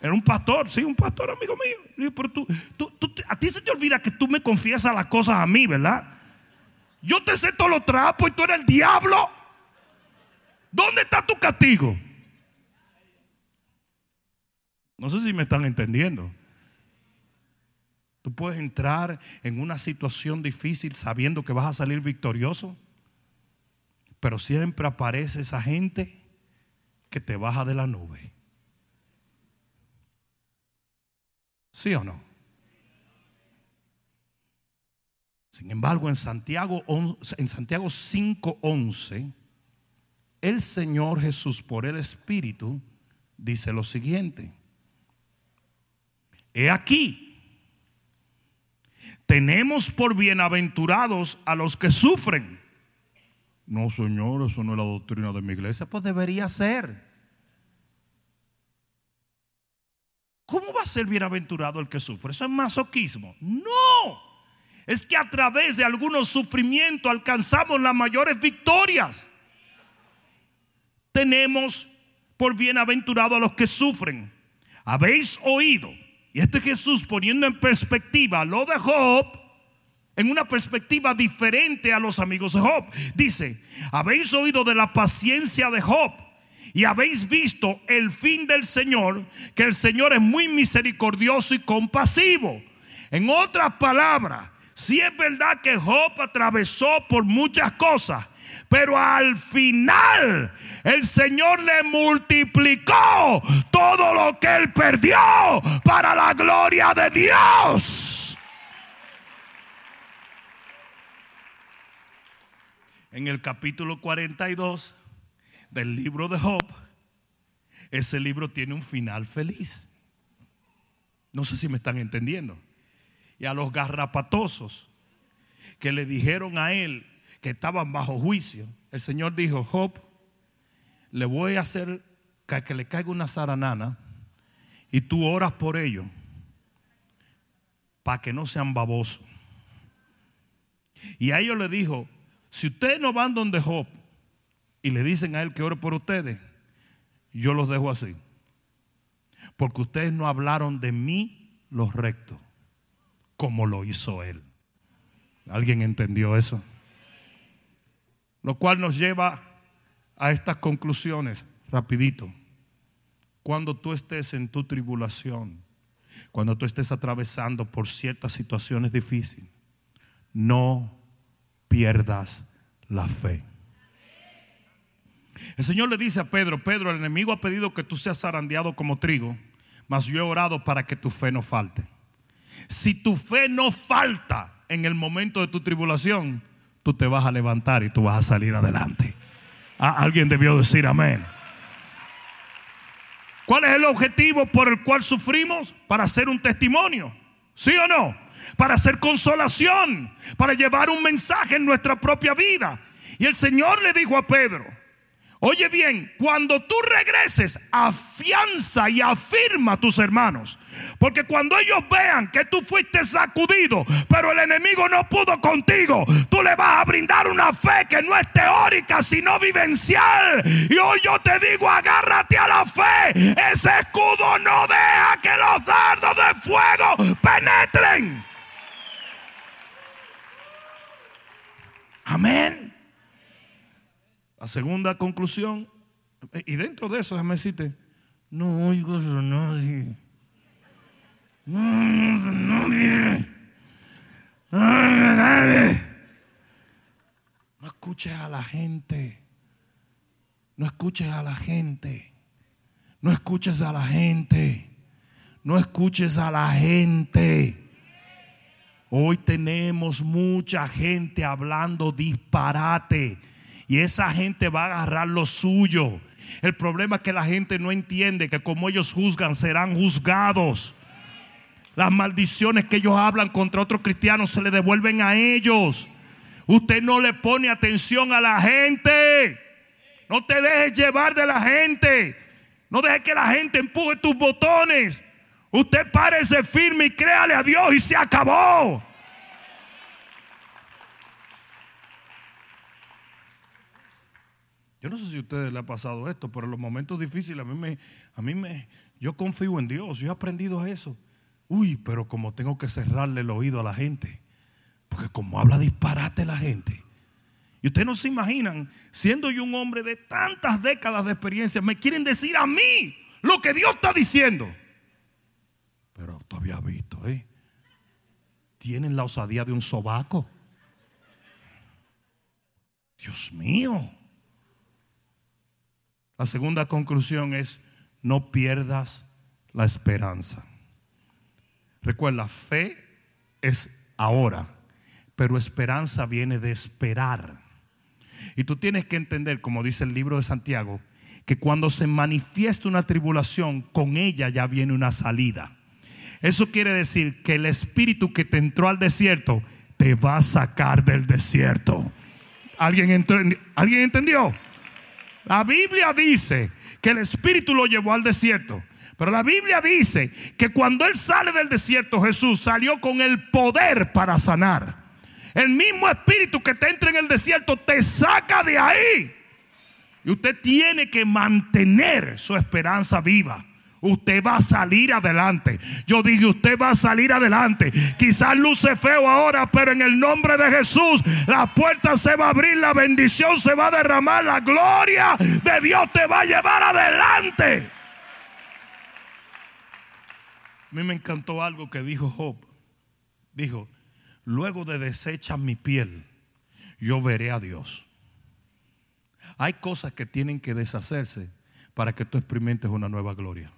Speaker 2: Era un pastor, sí, un pastor amigo mío. pero tú, a ti se te olvida que tú me confiesas las cosas a mí, ¿verdad? Yo te sé todos los trapos y tú eres el diablo. ¿Dónde está tu castigo? No sé si me están entendiendo. Tú puedes entrar en una situación difícil sabiendo que vas a salir victorioso, pero siempre aparece esa gente que te baja de la nube. ¿Sí o no? Sin embargo, en Santiago, en Santiago 5:11, el Señor Jesús por el Espíritu dice lo siguiente. He aquí, tenemos por bienaventurados a los que sufren. No, Señor, eso no es la doctrina de mi iglesia. Pues debería ser. ¿Cómo va a ser bienaventurado el que sufre? Eso es masoquismo. No. Es que a través de algunos sufrimientos alcanzamos las mayores victorias. Tenemos por bienaventurado a los que sufren. Habéis oído y este Jesús poniendo en perspectiva lo de Job, en una perspectiva diferente a los amigos de Job. Dice, habéis oído de la paciencia de Job y habéis visto el fin del Señor, que el Señor es muy misericordioso y compasivo. En otras palabras, si es verdad que Job atravesó por muchas cosas, pero al final el Señor le multiplicó todo lo que él perdió para la gloria de Dios. En el capítulo 42 del libro de Job, ese libro tiene un final feliz. No sé si me están entendiendo. Y a los garrapatosos que le dijeron a él, que estaban bajo juicio, el Señor dijo, Job, le voy a hacer que, le caiga una zaranana y tú oras por ello. para que no sean babosos. Y a ellos le dijo, si ustedes no van donde Job y le dicen a él que ore por ustedes, yo los dejo así. Porque ustedes no hablaron de mí los rectos, como lo hizo él. ¿Alguien entendió eso? Lo cual nos lleva a estas conclusiones, rapidito. Cuando tú estés en tu tribulación, cuando tú estés atravesando por ciertas situaciones difíciles, no pierdas la fe. El Señor le dice a Pedro, Pedro, el enemigo ha pedido que tú seas zarandeado como trigo, mas yo he orado para que tu fe no falte. Si tu fe no falta en el momento de tu tribulación, tú te vas a levantar y tú vas a salir adelante. Ah, alguien debió decir amén. ¿Cuál es el objetivo por el cual sufrimos? Para hacer un testimonio. ¿Sí o no? Para hacer consolación, para llevar un mensaje en nuestra propia vida. Y el Señor le dijo a Pedro, Oye bien, cuando tú regreses, afianza y afirma a tus hermanos. Porque cuando ellos vean que tú fuiste sacudido, pero el enemigo no pudo contigo, tú le vas a brindar una fe que no es teórica, sino vivencial. Y hoy yo te digo, agárrate a la fe. Ese escudo no deja que los dardos de fuego penetren. Amén. La segunda conclusión, y dentro de eso, déjame decirte, no oigo a nadie. No a nadie. No escuches a la gente. No escuches a la gente. No escuches a la gente. No escuches a la gente. Hoy tenemos mucha gente hablando disparate y esa gente va a agarrar lo suyo. El problema es que la gente no entiende que como ellos juzgan, serán juzgados. Las maldiciones que ellos hablan contra otros cristianos se le devuelven a ellos. Usted no le pone atención a la gente. No te dejes llevar de la gente. No dejes que la gente empuje tus botones. Usted párese firme y créale a Dios y se acabó. Yo no sé si a ustedes le ha pasado esto, pero en los momentos difíciles a mí me, a mí me, yo confío en Dios, yo he aprendido eso. Uy, pero como tengo que cerrarle el oído a la gente, porque como habla disparate la gente. Y ustedes no se imaginan, siendo yo un hombre de tantas décadas de experiencia, me quieren decir a mí lo que Dios está diciendo. Pero todavía visto, ¿eh? Tienen la osadía de un sobaco. Dios mío. La segunda conclusión es, no pierdas la esperanza. Recuerda, fe es ahora, pero esperanza viene de esperar. Y tú tienes que entender, como dice el libro de Santiago, que cuando se manifiesta una tribulación, con ella ya viene una salida. Eso quiere decir que el espíritu que te entró al desierto te va a sacar del desierto. ¿Alguien, ¿alguien entendió? La Biblia dice que el Espíritu lo llevó al desierto. Pero la Biblia dice que cuando Él sale del desierto, Jesús salió con el poder para sanar. El mismo Espíritu que te entra en el desierto te saca de ahí. Y usted tiene que mantener su esperanza viva. Usted va a salir adelante. Yo dije, usted va a salir adelante. Quizás luce feo ahora, pero en el nombre de Jesús, la puerta se va a abrir, la bendición se va a derramar, la gloria de Dios te va a llevar adelante. A mí me encantó algo que dijo Job. Dijo, luego de desechar mi piel, yo veré a Dios. Hay cosas que tienen que deshacerse para que tú experimentes una nueva gloria.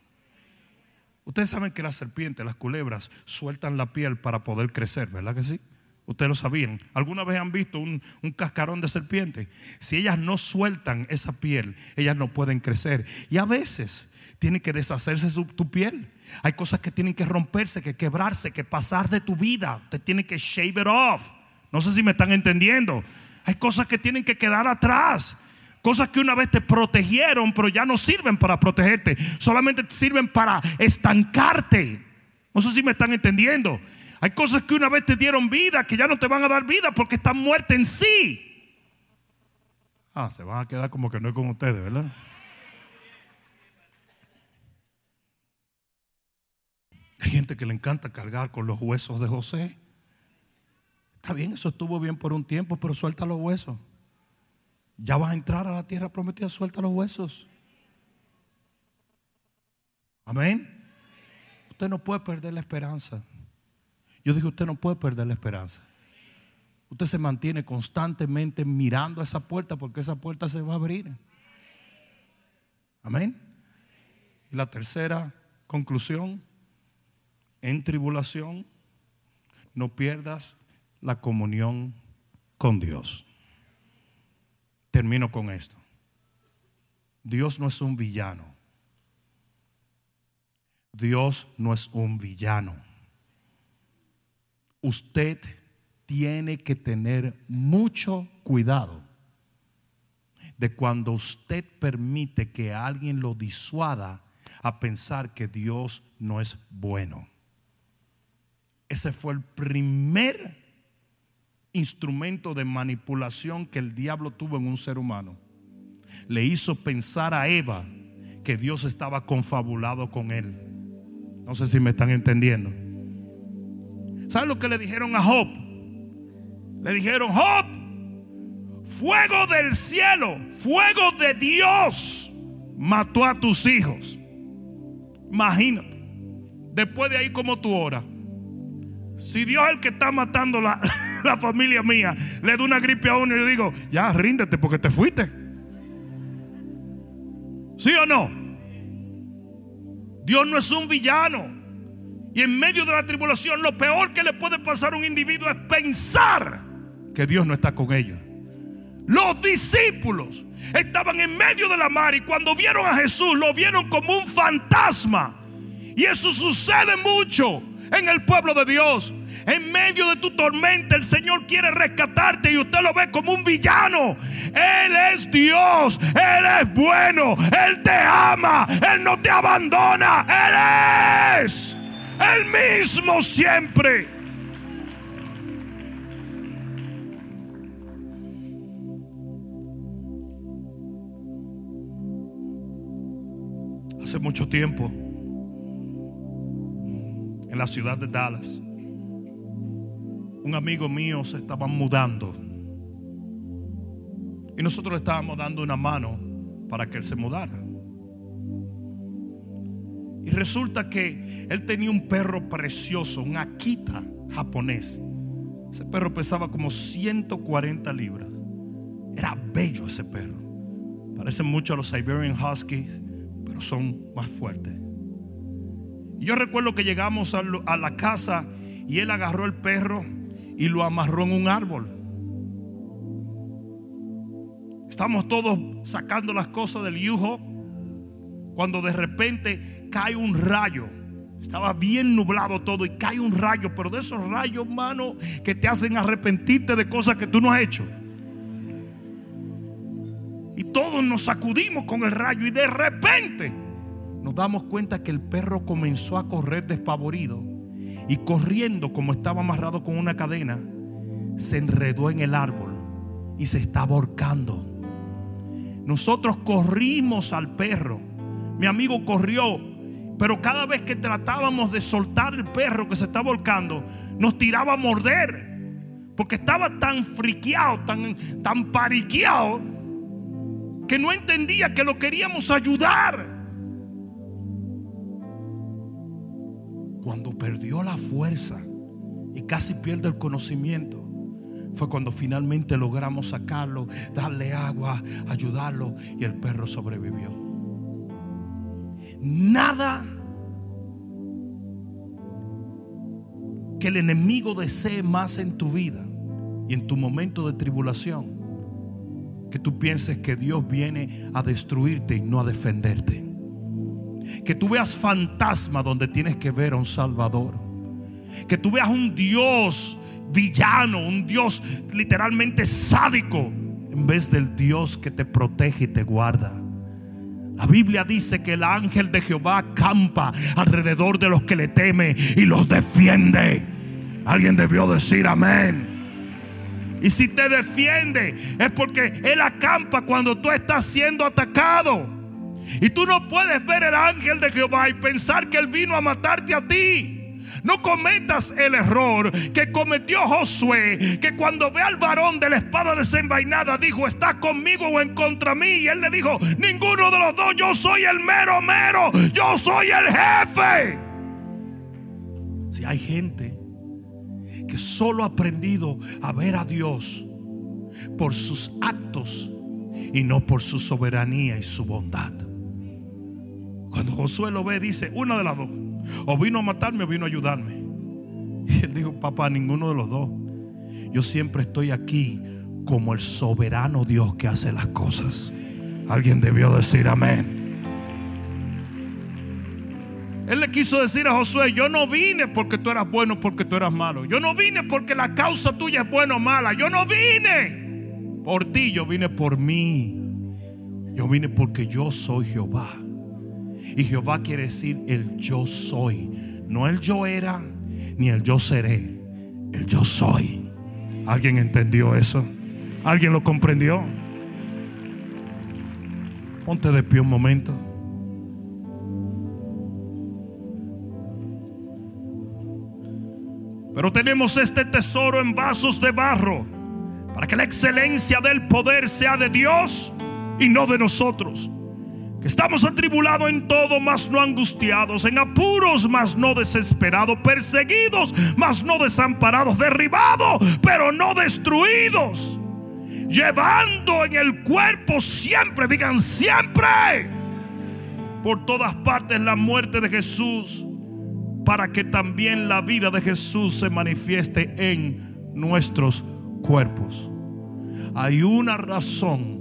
Speaker 2: Ustedes saben que las serpientes, las culebras, sueltan la piel para poder crecer, ¿verdad que sí? Ustedes lo sabían. ¿Alguna vez han visto un, cascarón de serpiente? Si ellas no sueltan esa piel, ellas no pueden crecer. Y a veces tiene que deshacerse tu piel. Hay cosas que tienen que romperse, que quebrarse, que pasar de tu vida. Te tienen que shave it off. No sé si me están entendiendo. Hay cosas que tienen que quedar atrás. Cosas que una vez te protegieron, pero ya no sirven para protegerte. Solamente sirven para estancarte. No sé si me están entendiendo. Hay cosas que una vez te dieron vida que ya no te van a dar vida porque están muertas en sí. Ah, se van a quedar como que no es con ustedes, ¿verdad? Hay gente que le encanta cargar con los huesos de José. Está bien, eso estuvo bien por un tiempo, pero suelta los huesos. Ya vas a entrar a la tierra prometida, suelta los huesos. Amén. Usted no puede perder la esperanza. Yo dije, usted no puede perder la esperanza. Usted se mantiene constantemente mirando a esa puerta porque esa puerta se va a abrir. Amén. Y la tercera conclusión, en tribulación, no pierdas la comunión con Dios. Termino con esto. Dios no es un villano. Dios no es un villano. Usted tiene que tener mucho cuidado de cuando usted permite que alguien lo disuada a pensar que Dios no es bueno. Ese fue el primer instrumento de manipulación que el diablo tuvo en un ser humano. Le hizo pensar a Eva que Dios estaba confabulado con él. No sé si me están entendiendo. ¿Saben lo que le dijeron a Job? Le dijeron, Job, fuego del cielo, fuego de Dios mató a tus hijos. Imagínate. Después de ahí, como tú oras. Si Dios es el que está matando la, la familia mía, le da una gripe a uno y yo digo, ya ríndete porque te fuiste. ¿Sí o no? Dios no es un villano. Y en medio de la tribulación, lo peor que le puede pasar a un individuo es pensar que Dios no está con ellos. Los discípulos estaban en medio de la mar y cuando vieron a Jesús lo vieron como un fantasma. Y eso sucede mucho en el pueblo de Dios. En medio de tu tormenta el Señor quiere rescatarte y usted lo ve como un villano. Él es Dios, Él es bueno, Él te ama, Él no te abandona, Él es el mismo siempre. Hace mucho tiempo, en la ciudad de Dallas, un amigo mío se estaba mudando. Y nosotros le estábamos dando una mano para que él se mudara. Y resulta que él tenía un perro precioso, un Akita japonés. Ese perro pesaba como 140 libras. Era bello ese perro. Parecen mucho a los Siberian Huskies pero son más fuertes. Y yo recuerdo que llegamos a, la casa y él agarró el perro y lo amarró en un árbol. Estamos todos sacando las cosas del yujo cuando de repente cae un rayo. Estaba bien nublado todo y cae un rayo, pero de esos rayos, mano, que te hacen arrepentirte de cosas que tú no has hecho. Y todos nos sacudimos con el rayo y de repente nos damos cuenta que el perro comenzó a correr despavorido y corriendo como estaba amarrado con una cadena, se enredó en el árbol y se estaba ahorcando. Nosotros corrimos al perro. Mi amigo corrió, pero cada vez que tratábamos de soltar el perro que se estaba ahorcando, nos tiraba a morder. Porque estaba tan friqueado, tan, tan pariqueado que no entendía que lo queríamos ayudar. Cuando perdió la fuerza y casi pierde el conocimiento, fue cuando finalmente logramos sacarlo, darle agua, ayudarlo y el perro sobrevivió. Nada que el enemigo desee más en tu vida y en tu momento de tribulación que tú pienses que Dios viene a destruirte y no a defenderte. Que tú veas fantasma donde tienes que ver a un Salvador. Que tú veas un Dios villano, un Dios literalmente sádico, en vez del Dios que te protege y te guarda. La Biblia dice que el ángel de Jehová campa alrededor de los que le temen y los defiende. Alguien debió decir amén. Y si te defiende es porque Él acampa cuando tú estás siendo atacado. Y tú no puedes ver el ángel de Jehová y pensar que Él vino a matarte a ti. No cometas el error que cometió Josué, que cuando ve al varón de la espada desenvainada dijo, ¿está conmigo o en contra mí? Y él le dijo, ninguno de los dos, yo soy el mero mero, yo soy el jefe. Si hay gente que solo ha aprendido a ver a Dios por sus actos y no por su soberanía y su bondad. Cuando Josué lo ve, dice, una de las dos, o vino a matarme o vino a ayudarme. Y él dijo, papá, ninguno de los dos. Yo siempre estoy aquí como el soberano Dios que hace las cosas. Alguien debió decir amén. Él le quiso decir a Josué, yo no vine porque tú eras bueno, porque tú eras malo. Yo no vine porque la causa tuya es buena o mala. Yo no vine por ti, yo vine por mí. Yo vine porque yo soy Jehová. Y Jehová quiere decir el yo soy. No el yo era, ni el yo seré. El yo soy. ¿Alguien entendió eso? ¿Alguien lo comprendió? Ponte de pie un momento. Pero tenemos este tesoro en vasos de barro para que la excelencia del poder sea de Dios y no de nosotros. Que estamos atribulados en todo, mas no angustiados, en apuros, mas no desesperados, perseguidos, mas no desamparados, derribados, pero no destruidos. Llevando en el cuerpo siempre, digan siempre, por todas partes la muerte de Jesús para que también la vida de Jesús se manifieste en nuestros cuerpos. Hay una razón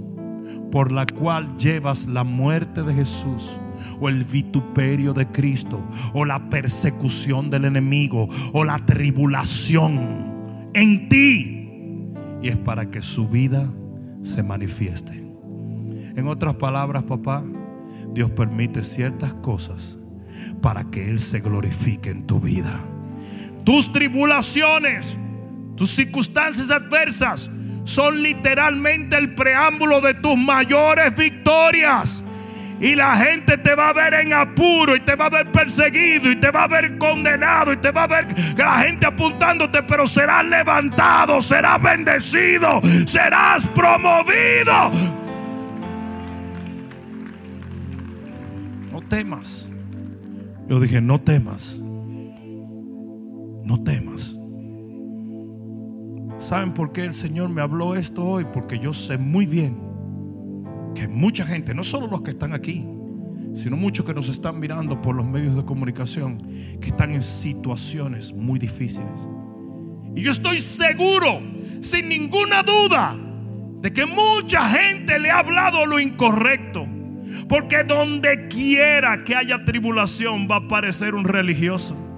Speaker 2: por la cual llevas la muerte de Jesús o el vituperio de Cristo o la persecución del enemigo o la tribulación en ti. Y es para que su vida se manifieste. En otras palabras, papá, Dios permite ciertas cosas para que Él se glorifique en tu vida. Tus tribulaciones, tus circunstancias adversas son literalmente el preámbulo de tus mayores victorias. Y la gente te va a ver en apuro y te va a ver perseguido y te va a ver condenado y te va a ver la gente apuntándote, pero serás levantado, serás bendecido, serás promovido. No temas. Yo dije, no temas. No temas. ¿Saben por qué el Señor me habló esto hoy? Porque yo sé muy bien que mucha gente, no solo los que están aquí, sino muchos que nos están mirando por los medios de comunicación, que están en situaciones muy difíciles. Y yo estoy seguro, sin ninguna duda, de que mucha gente le ha hablado lo incorrecto. Porque donde quiera que haya tribulación va a aparecer un religioso.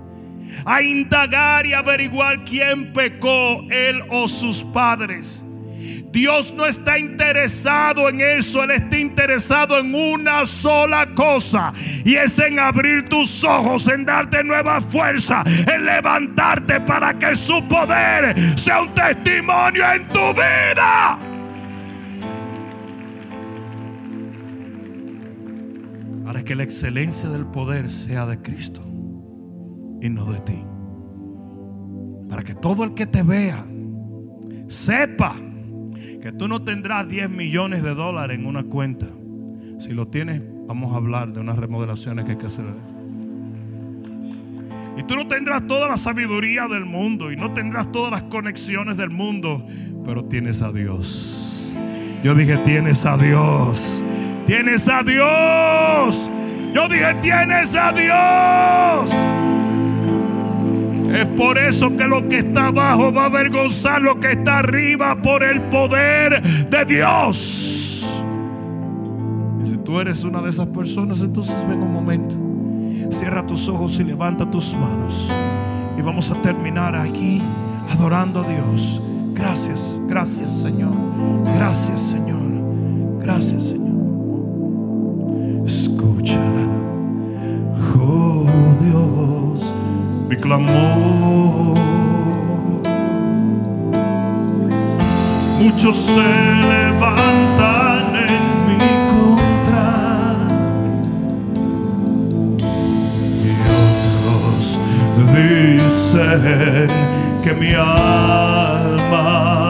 Speaker 2: A indagar y averiguar quién pecó, él o sus padres. Dios no está interesado en eso, Él está interesado en una sola cosa. Y es en abrir tus ojos, en darte nueva fuerza, en levantarte para que su poder sea un testimonio en tu vida. para que la excelencia del poder sea de Cristo y no de ti. Para que todo el que te vea sepa que tú no tendrás 10 millones de dólares en una cuenta. Si lo tienes, vamos a hablar de unas remodelaciones que hay que hacer. Y tú no tendrás toda la sabiduría del mundo y no tendrás todas las conexiones del mundo, pero tienes a Dios. Yo dije, tienes a Dios. Tienes a Dios. Yo dije, tienes a Dios. Es por eso que lo que está abajo va a avergonzar lo que está arriba por el poder de Dios. Y si tú eres una de esas personas, entonces ven un momento. Cierra tus ojos y levanta tus manos. Y vamos a terminar aquí adorando a Dios. Gracias, gracias Señor. Gracias Señor. Gracias Señor. mi clamor. Muchos se levantan en mi contra y otros dicen que mi alma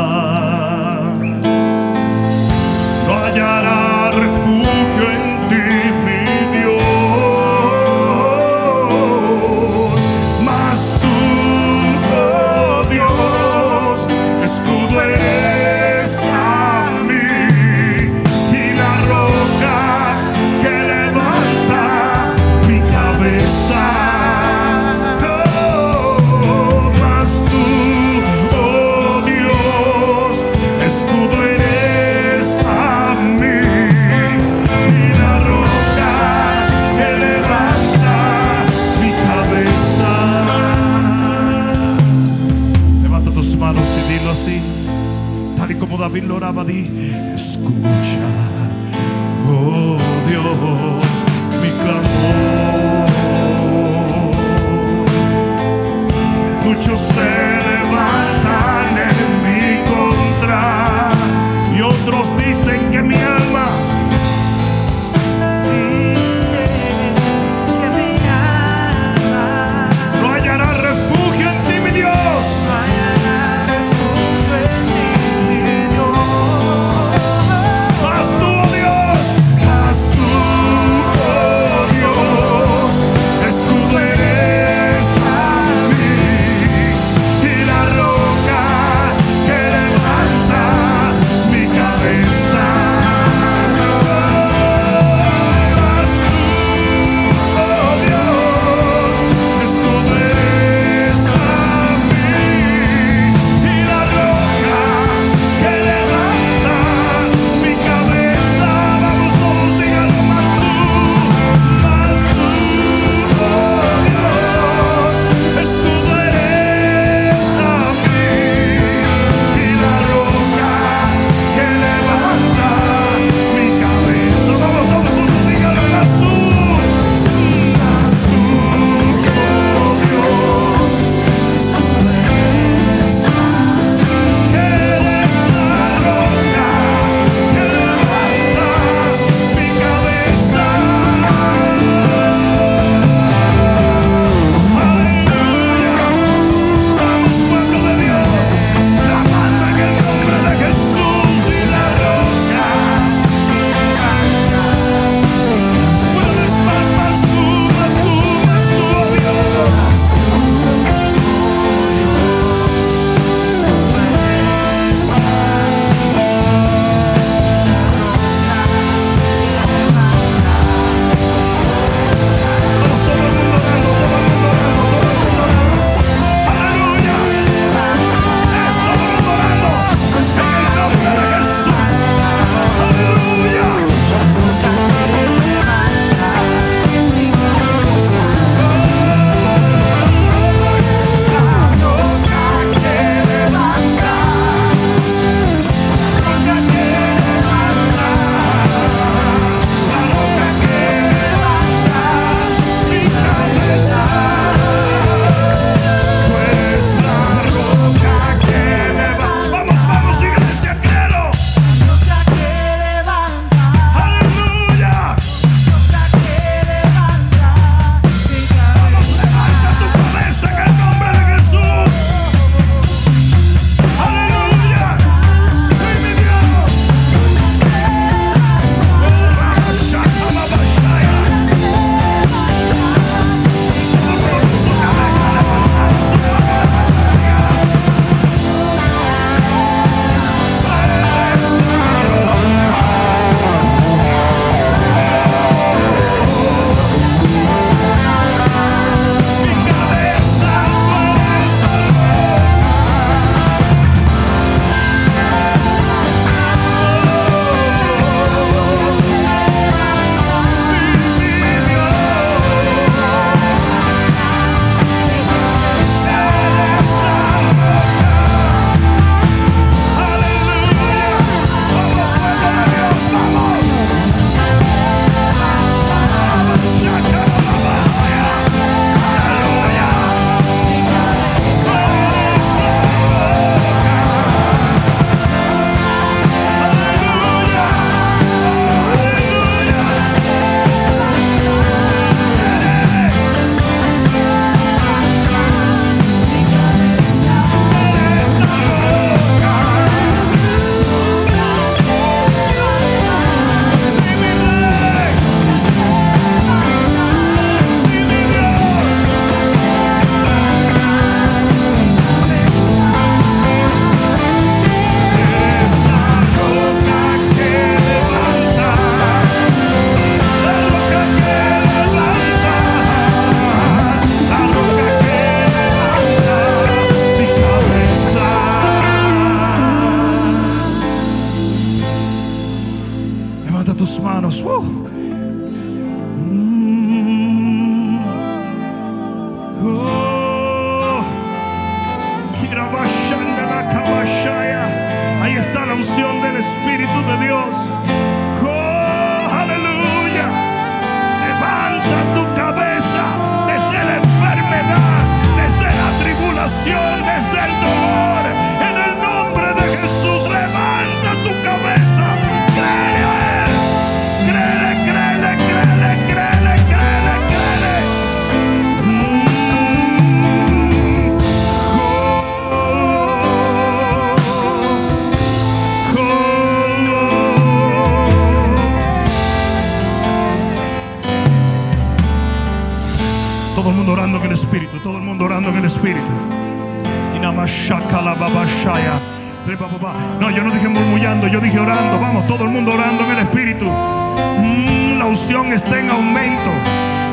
Speaker 2: murmullando, yo dije orando. Vamos, todo el mundo orando en el Espíritu. Mm, la unción está en aumento.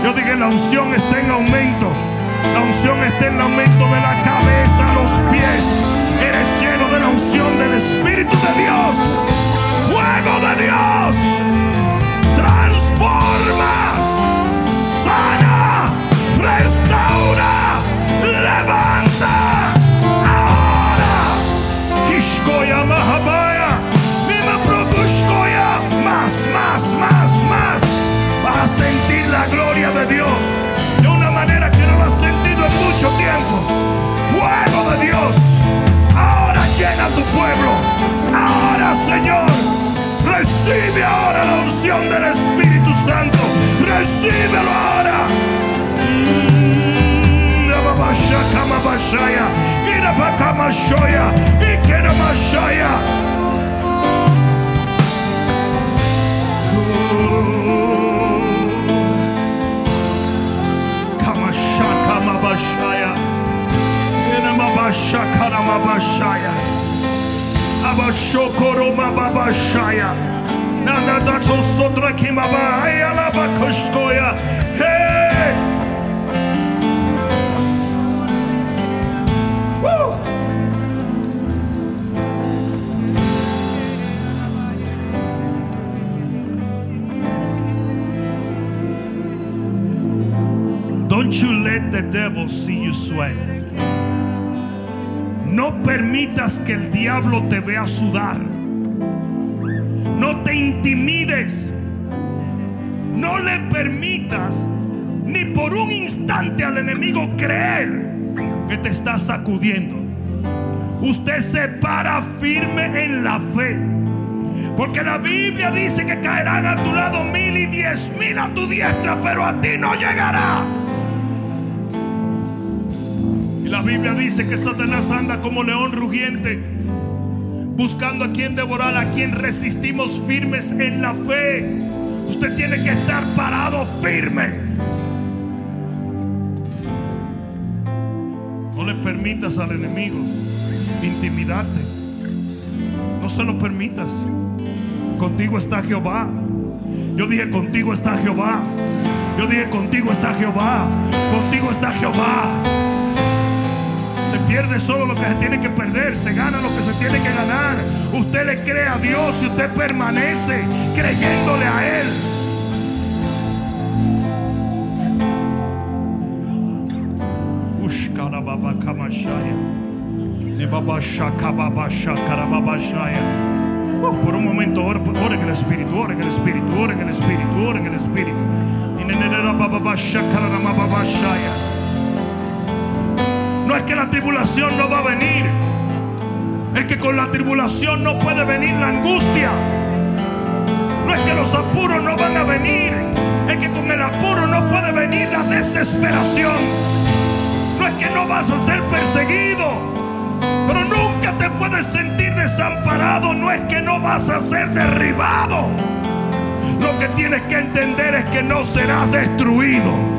Speaker 2: Yo dije la unción está en aumento. La unción está en aumento de la cabeza a los pies. Eres lleno de la unción del Espíritu de Dios. Fuego de Dios. Transforma. Dios de una manera que no lo has sentido en mucho tiempo. Fuego de Dios. Ahora llena tu pueblo. Ahora, Señor. Recibe ahora la unción del Espíritu Santo. Recíbelo ahora. Mm, Mabashaya. Enamabashakara Mabashaya. Abashokoro Mabashaya. Nana Dato Sodra Kimabaya Labakoshkoya. The devil see you. No permitas que el diablo te vea sudar. No te intimides. No le permitas ni por un instante al enemigo creer que te está sacudiendo. Usted se para firme en la fe. Porque la Biblia dice que caerán a tu lado mil y diez mil a tu diestra, pero a ti no llegará. La Biblia dice que Satanás anda como león rugiente, buscando a quien devorar, a quien resistimos firmes en la fe. Usted tiene que estar parado firme. No le permitas al enemigo intimidarte. No se lo permitas. Contigo está Jehová. Yo dije, contigo está Jehová. Yo dije, contigo está Jehová. Contigo está Jehová. Se pierde solo lo que se tiene que perder, se gana lo que se tiene que ganar. Usted le cree a Dios y usted permanece creyéndole a Él. Uh, por un momento, ora, ora en el Espíritu, ora en el Espíritu, ora en el Espíritu, ora en el Espíritu. No es que la tribulación no va a venir. Es que con la tribulación no puede venir la angustia. No es que los apuros no van a venir. Es que con el apuro no puede venir la desesperación. No es que no vas a ser perseguido. Pero nunca te puedes sentir desamparado. No es que no vas a ser derribado. Lo que tienes que entender es que no serás destruido.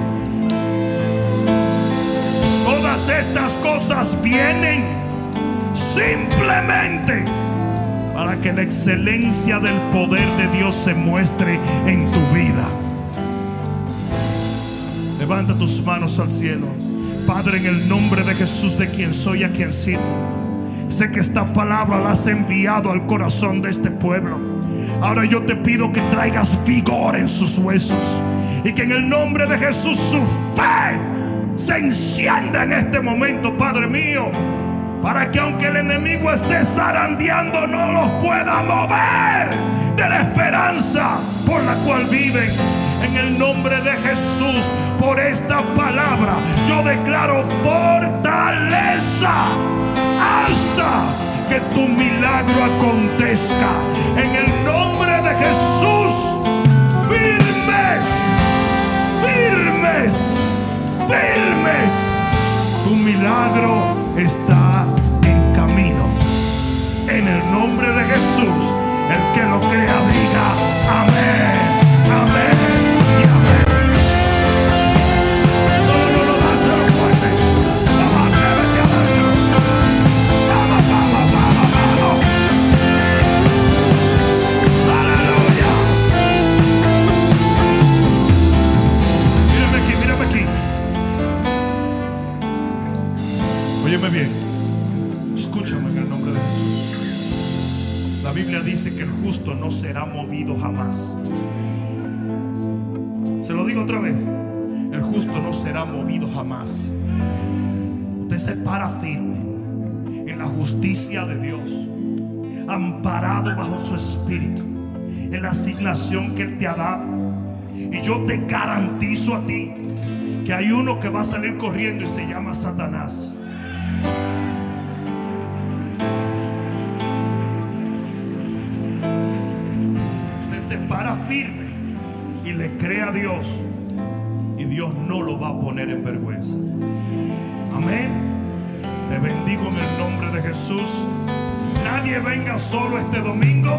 Speaker 2: Estas cosas vienen simplemente para que la excelencia del poder de Dios se muestre en tu vida. Levanta tus manos al cielo. Padre, en el nombre de Jesús, de quien soy, a quien sirvo. Sé que esta palabra la has enviado al corazón de este pueblo. Ahora yo te pido que traigas vigor en sus huesos y que en el nombre de Jesús su fe se encienda en este momento, Padre mío, para que aunque el enemigo esté zarandeando no los pueda mover de la esperanza por la cual viven. En el nombre de Jesús, por esta palabra, yo declaro fortaleza hasta que tu milagro acontezca. En el nombre de Jesús, firmes, firmes, firmes. Tu milagro está en camino. En el nombre de Jesús, el que lo crea diga amén, amén Bien. Escúchame en el nombre de Jesús. La Biblia dice que el justo no será movido jamás. Se lo digo otra vez. El justo no será movido jamás. Usted se para firme en la justicia de Dios, amparado bajo su espíritu, en la asignación que Él te ha dado. Y yo te garantizo a ti que hay uno que va a salir corriendo y se llama Satanás. Para firme y le cree a Dios. Y Dios no lo va a poner en vergüenza. Amén. Te bendigo en el nombre de Jesús. Nadie venga solo este domingo.